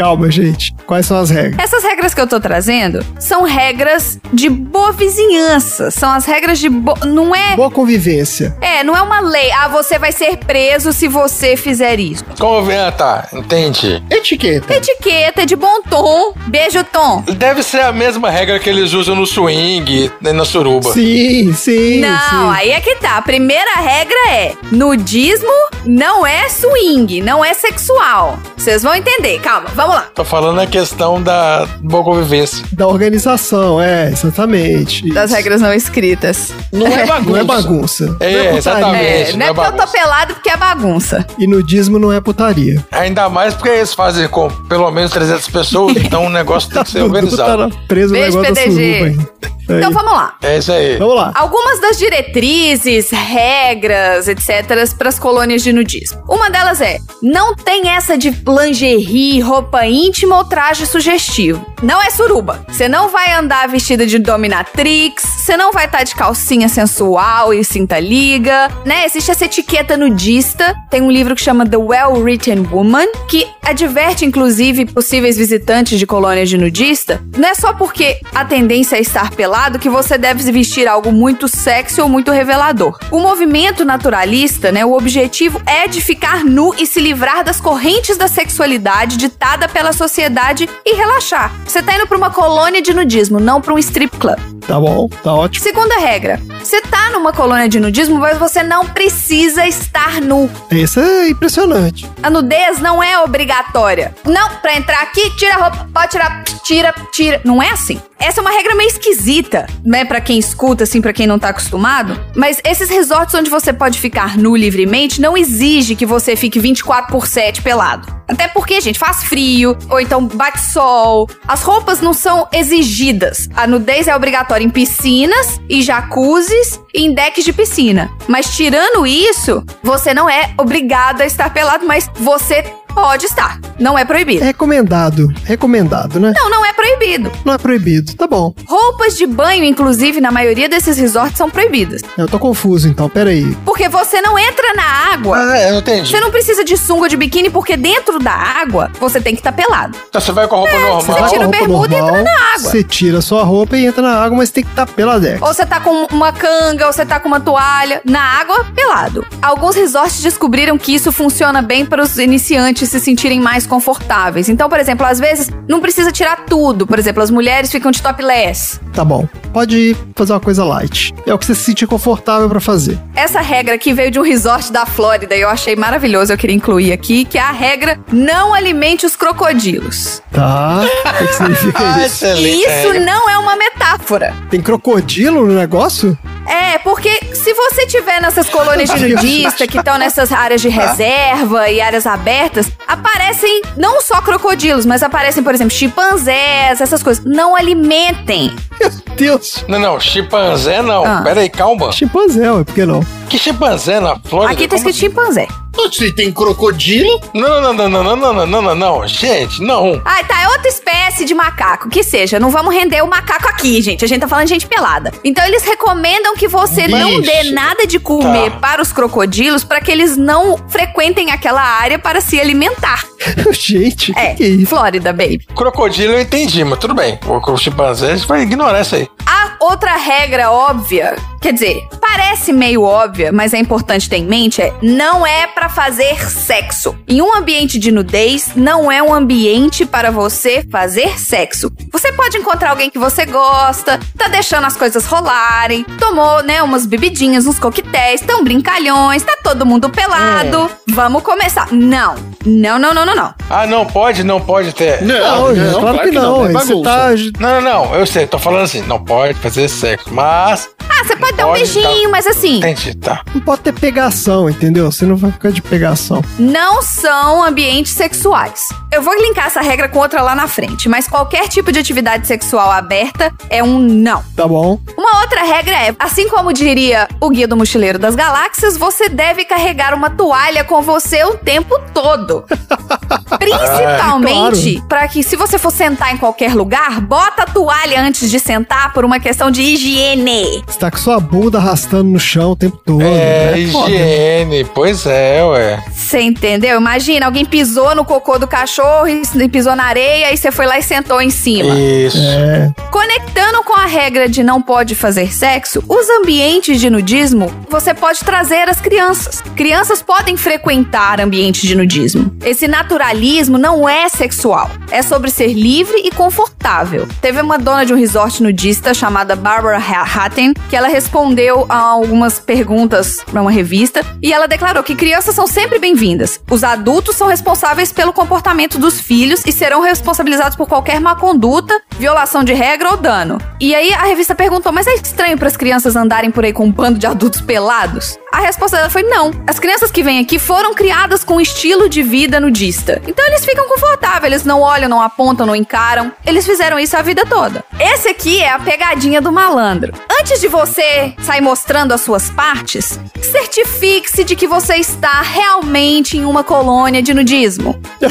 Calma, gente. Quais são as regras? Essas regras que eu tô trazendo são regras de boa vizinhança. São as regras de. Bo... Não é. Boa convivência. É, não é uma lei. Ah, você vai ser preso se você fizer isso. Ah, tá, entendi. Etiqueta. Etiqueta de bom tom. Beijo, Tom. Deve ser a mesma regra que eles usam no swing, né, na suruba. Sim, sim, Não, sim. aí é que tá. A primeira regra é: nudismo não é swing, não é sexual. Vocês vão entender. Calma, vamos lá. Tô falando a questão da boa convivência. Da organização, é, exatamente. Das Isso. regras não escritas. Não é bagunça. *laughs* Não é bagunça. É, não é exatamente. É, não é não é porque eu tô bagunça. pelado, porque é bagunça. E nudismo não é putaria. Ainda mais porque eles fazem com pelo menos 300 pessoas, então o negócio tem que ser *laughs* organizado. Tá preso Beijo, no negócio PDG. da aí. Então vamos lá. É isso aí. Vamos lá. Algumas das diretrizes, regras, etc., para as colônias de nudismo. Uma delas é: não tem essa de lingerie, roupa íntima ou traje sugestivo. Não é suruba. Você não vai andar vestida de dominatrix, você não vai estar de calcinha sensual e cinta liga, né? Existe essa etiqueta nudista. Tem um livro que chama The Well Written Woman, que adverte, inclusive, possíveis visitantes de colônias de nudista. Não é só porque a tendência é estar pelado que você deve vestir algo muito sexy ou muito revelador. O movimento naturalista, né? O objetivo é de ficar nu e se livrar das correntes da sexualidade ditada pela sociedade e relaxar. Você tá indo pra uma colônia de nudismo, não pra um strip club. Tá bom, tá ótimo. Segunda regra: você tá numa colônia de nudismo, mas você não precisa estar nu. Isso é impressionante. A nudez não é obrigatória. Não, pra entrar aqui, tira a roupa, pode tirar. tira, tira. Não é assim. Essa é uma regra meio esquisita, né, Pra quem escuta, assim, pra quem não tá acostumado. Mas esses resorts onde você pode ficar nu livremente não exige que você fique 24 por 7 pelado. Até porque, gente, faz frio, ou então bate sol. As roupas não são exigidas. A nudez é obrigatória em piscinas e jacuzzis e em decks de piscina. Mas tirando isso, você não é obrigado a estar pelado, mas você pode estar. Não é proibido. Recomendado. Recomendado, né? Não, não é proibido. Não é proibido. Tá bom. Roupas de banho, inclusive, na maioria desses resorts são proibidas. Eu tô confuso então, peraí. Porque você não entra na água. Ah, eu entendi. Você não precisa de sunga ou de biquíni, porque dentro da água você tem que estar pelado. Então você vai com a roupa normal. você tira o bermuda e entra na água. Você tira a sua roupa e entra na água, mas tem que estar peladex. Ou você tá com uma canga, ou você tá com uma toalha. Na água, pelado. Alguns resorts descobriram que isso funciona bem para os iniciantes se sentirem mais confortáveis. Então, por exemplo, às vezes não precisa tirar tudo. Por exemplo, as mulheres ficam de topless. Tá bom. Pode ir fazer uma coisa light. É o que você se sentir confortável pra fazer. Essa regra aqui veio de um resort da Flórida e eu achei maravilhoso, eu queria incluir aqui, que é a regra não alimente os crocodilos. Tá? O que significa Ah, isso? E excelente. isso não é uma metáfora. Tem crocodilo no negócio? É, porque se você tiver nessas colônias de *laughs* nudista que estão nessas áreas de reserva e áreas abertas, aparecem não só crocodilos, mas aparecem, por exemplo, chimpanzés, essas coisas. Não alimentem. Meu Deus. Não, não, chimpanzé não. Ah. Pera aí, calma. Chimpanzé, ué, por que não? Que chimpanzé na Flórida? Aqui tá escrito chimpanzé. Se tem crocodilo, Não, não, não, não, não, não, não, não, não, não, gente, não. Ah, tá, é outra espécie de macaco, que seja. Não vamos render o macaco aqui, gente. A gente tá falando de gente pelada. Então eles recomendam que você não Isso. dê nada de comer Tá. para os crocodilos para que eles não frequentem aquela área para se alimentar. *laughs* Gente, É, que que é isso? Flórida, baby. Crocodilo eu entendi, mas tudo bem. O, o chimpanzé a gente vai ignorar isso aí. A outra regra óbvia, quer dizer, parece meio óbvia, mas é importante ter em mente, é não é pra fazer sexo. Em um ambiente de nudez, não é um ambiente para você fazer sexo. Você pode encontrar alguém que você gosta, tá deixando as coisas rolarem, tomou, né, umas bebidinhas, uns coquetéis, tão brincalhões, tá todo mundo pelado. Vamos começar. Não. Não, não, não, não, não. Ah, não pode, não pode ter. Não, gente, claro, que não. é Aí você bagunça. tá. Não, não, não, eu sei, tô falando assim, não pode fazer sexo, mas. Ah, você pode dar um beijinho, tá. mas assim, Entendi, tá. Não pode ter pegação, entendeu? Você não vai ficar de pegação. não são ambientes sexuais. Eu vou linkar essa regra com outra lá na frente, mas qualquer tipo de atividade sexual aberta é um não. Tá bom? Uma outra regra é, assim como diria o Guia do Mochileiro das Galáxias, você deve carregar uma toalha com você o tempo todo. *laughs* Principalmente para que se você for sentar em qualquer lugar, bota a toalha antes de sentar por uma questão de higiene. Você tá com sua bunda arrastando no chão o tempo todo. É, né? Foda, né? higiene, pois é, ué. Você entendeu? Imagina, alguém pisou no cocô do cachorro e pisou na areia e você foi lá e sentou em cima. Isso. É. Conectando com a regra de não pode fazer sexo, os ambientes de nudismo você pode trazer as crianças. Crianças podem frequentar ambientes de nudismo. Esse naturalismo não é sexual, é sobre ser livre e confortável. Teve uma dona de um resort nudista chamada Barbara Ha- Hatten que ela respondeu a algumas perguntas para uma revista e ela declarou que crianças são sempre bem-vindas. Os adultos são responsáveis pelo comportamento dos filhos e serão responsabilizados por qualquer má conduta, violação de regra ou dano. E aí a revista perguntou: "Mas é estranho para as crianças andarem por aí com um bando de adultos pelados?" A resposta dela foi: "Não. As crianças que vêm aqui foram criadas com um estilo de vida nudista. Então eles ficam confortáveis, eles não olham, não apontam, não encaram. Eles fizeram isso a vida toda. Esse aqui é a pegadinha do malandro. Antes de você sair mostrando as suas partes, certifique-se de que você está realmente em uma colônia de nudismo. *laughs*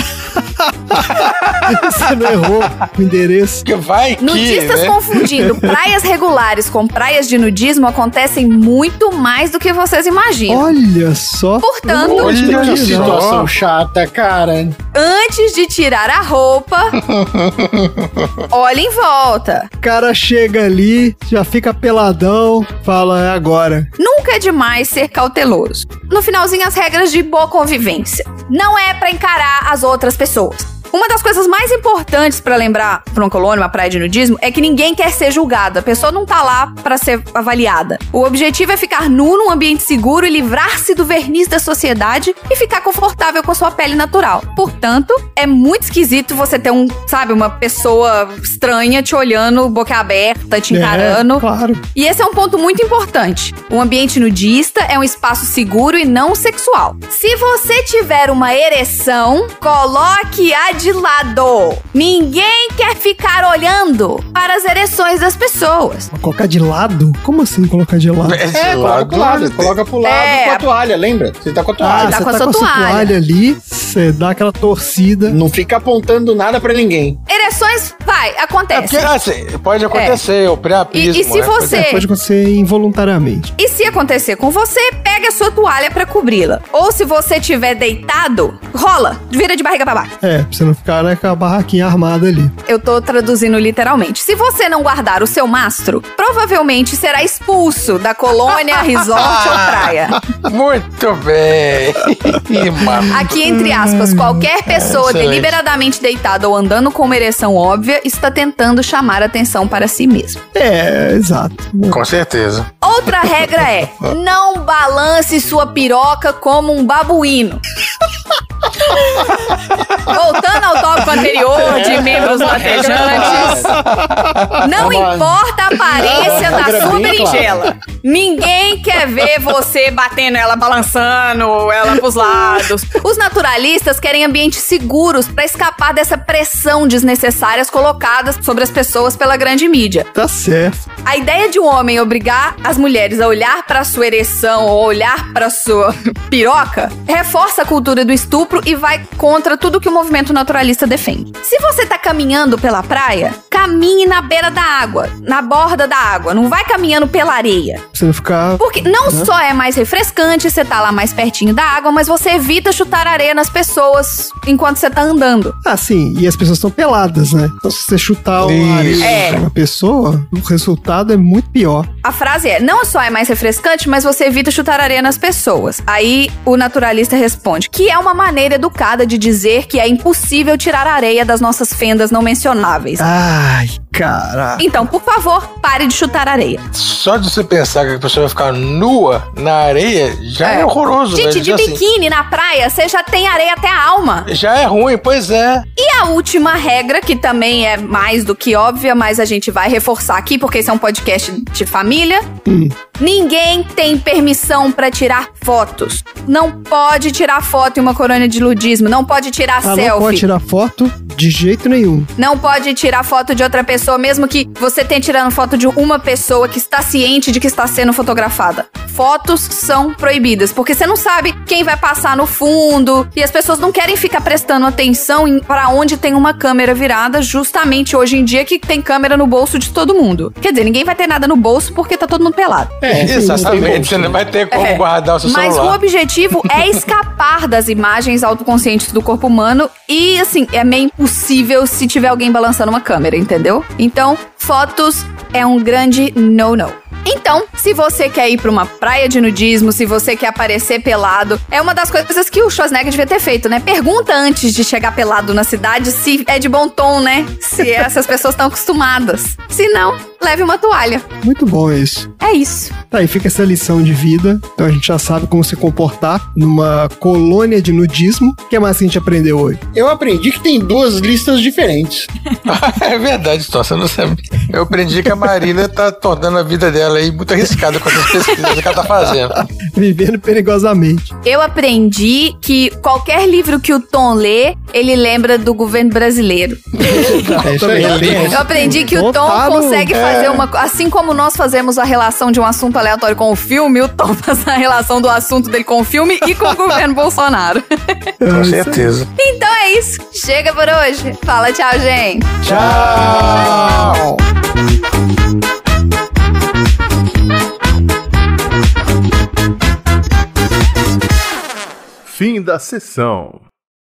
Você não errou o endereço. Que vai que, Nudistas né? confundindo praias regulares com praias de nudismo acontecem muito mais do que vocês imaginam. Olha só. Portanto, Olha Que situação chata, cara. Antes de tirar a roupa, *laughs* olhe em volta. O cara chega ali, já fica peladão, fala, é agora. Nunca é demais ser cauteloso. No finalzinho, as regras de boa convivência. Não é pra encarar as outras pessoas. Uma das coisas mais importantes pra lembrar pra uma colônia, uma praia de nudismo, é que ninguém quer ser julgado. A pessoa não tá lá pra ser avaliada. O objetivo é ficar nu num ambiente seguro e livrar-se do verniz da sociedade e ficar confortável com a sua pele natural. Portanto, é muito esquisito você ter um, sabe, uma pessoa estranha te olhando, boca aberta, te encarando. É, claro. E esse é um ponto muito importante. Um ambiente nudista é um espaço seguro e não sexual. Se você tiver uma ereção, coloque-a de lado. Ninguém quer ficar olhando para as ereções das pessoas. Colocar de lado? Como assim colocar de lado? Esse É, coloca pro lado, coloca pro lado É. com a toalha, lembra? Você tá com a Ah, toalha. tá você com a tá sua com a sua toalha. toalha ali, você dá aquela torcida. Não fica apontando nada pra ninguém. Ereções, vai, É acontece. porque, assim, pode acontecer, o priapismo. E- e se né? você- É, pode acontecer involuntariamente. E se acontecer com você, pega a sua toalha pra cobri-la. Ou se você tiver deitado, rola, vira de barriga pra baixo. É, pra você não ficar né, com a barraquinha armada ali. Eu tô traduzindo literalmente. Se você não guardar o seu mastro, provavelmente será expulso da colônia, *laughs* resort ou praia. Muito bem. Aqui, entre aspas, qualquer pessoa excelente. deliberadamente deitada ou andando com uma ereção óbvia está tentando chamar atenção para si mesmo. É, exato. Com certeza. Outra regra é: *laughs* não balance sua piroca como um babuíno. Voltando ao tópico anterior de membros latejantes, não É importa a aparência É da sua berinjela. Ninguém quer ver você batendo ela, balançando ela pros lados. Os naturalistas querem ambientes seguros para escapar dessa pressão desnecessárias colocadas sobre as pessoas pela grande mídia. Tá certo. A ideia de um homem obrigar as mulheres a olhar pra sua ereção ou olhar pra sua piroca reforça a cultura do estupro e vai contra tudo que o movimento naturalista defende. Se você tá caminhando pela praia, caminhe na beira da água, na borda da água, não vai caminhando pela areia. Você não ficar. Porque não só é mais refrescante, você tá lá mais pertinho da água, mas você evita chutar areia nas pessoas enquanto você tá andando. Ah, sim, e as pessoas estão peladas, né? Então, se você chutar uma areia É. uma pessoa, o resultado é muito pior. A frase é: não só é mais refrescante, mas você evita chutar areia nas pessoas. Aí o naturalista responde que é uma maneira educada de dizer que é impossível tirar areia das nossas fendas não mencionáveis. Ai, caraca. Então, por favor, pare de chutar areia. Só de você pensar que a pessoa vai ficar nua na areia, já é, É. horroroso. Gente, velho. de assim, biquíni na praia, você já tem areia até a alma. já é ruim, pois é. E a última regra, que também é mais do que óbvia, mas a gente vai reforçar aqui, porque esse é um podcast de família. Ninguém tem permissão pra tirar fotos. Não pode tirar foto em uma colônia de ludismo. Não pode tirar Ah, selfie. não pode tirar foto de jeito nenhum. Não pode tirar foto de outra pessoa, mesmo que você tenha tirando foto de uma pessoa que está ciente de que está sendo fotografada. Fotos são proibidas, porque você não sabe quem vai passar no fundo e as pessoas não querem ficar prestando atenção em para onde tem uma câmera virada, justamente hoje em dia que tem câmera no bolso de todo mundo. Quer dizer, ninguém vai ter nada no bolso porque tá todo mundo pelado. É, Exatamente. Você não vai ter como É. guardar o seu Mas o celular. objetivo é escapar das imagens autoconscientes do corpo humano e, assim, é meio impossível se tiver alguém balançando uma câmera, entendeu? Então, fotos é um grande no-no. Então, se você quer ir pra uma praia de nudismo, se você quer aparecer pelado, é uma das coisas que o Schwarzenegger devia ter feito, né? Pergunta antes de chegar pelado na cidade se é de bom tom, né? Se *laughs* essas pessoas estão acostumadas. Se não, leve uma toalha. Muito bom isso. É isso. Tá, aí fica essa lição de vida. Então a gente já sabe como se comportar numa colônia de nudismo. O que mais que a gente aprendeu hoje? Eu aprendi que tem duas listas diferentes. *laughs* é verdade, Tom, você não sabe. Eu aprendi que a Marina tá tornando a vida dela aí muito arriscada com essas pesquisas que ela tá fazendo. Vivendo perigosamente. Eu aprendi que qualquer livro que o Tom lê, ele lembra do governo brasileiro. É isso aí. Também. tem Eu aprendi que o Tom consegue fazer uma. Assim como nós fazemos a relação de um assunto aleatório com o filme, o Tom *laughs* faz a relação do assunto dele com o filme e com o governo Bolsonaro. Com certeza. Então é isso. Chega por hoje. Fala tchau, gente. Tchau! Fim da sessão.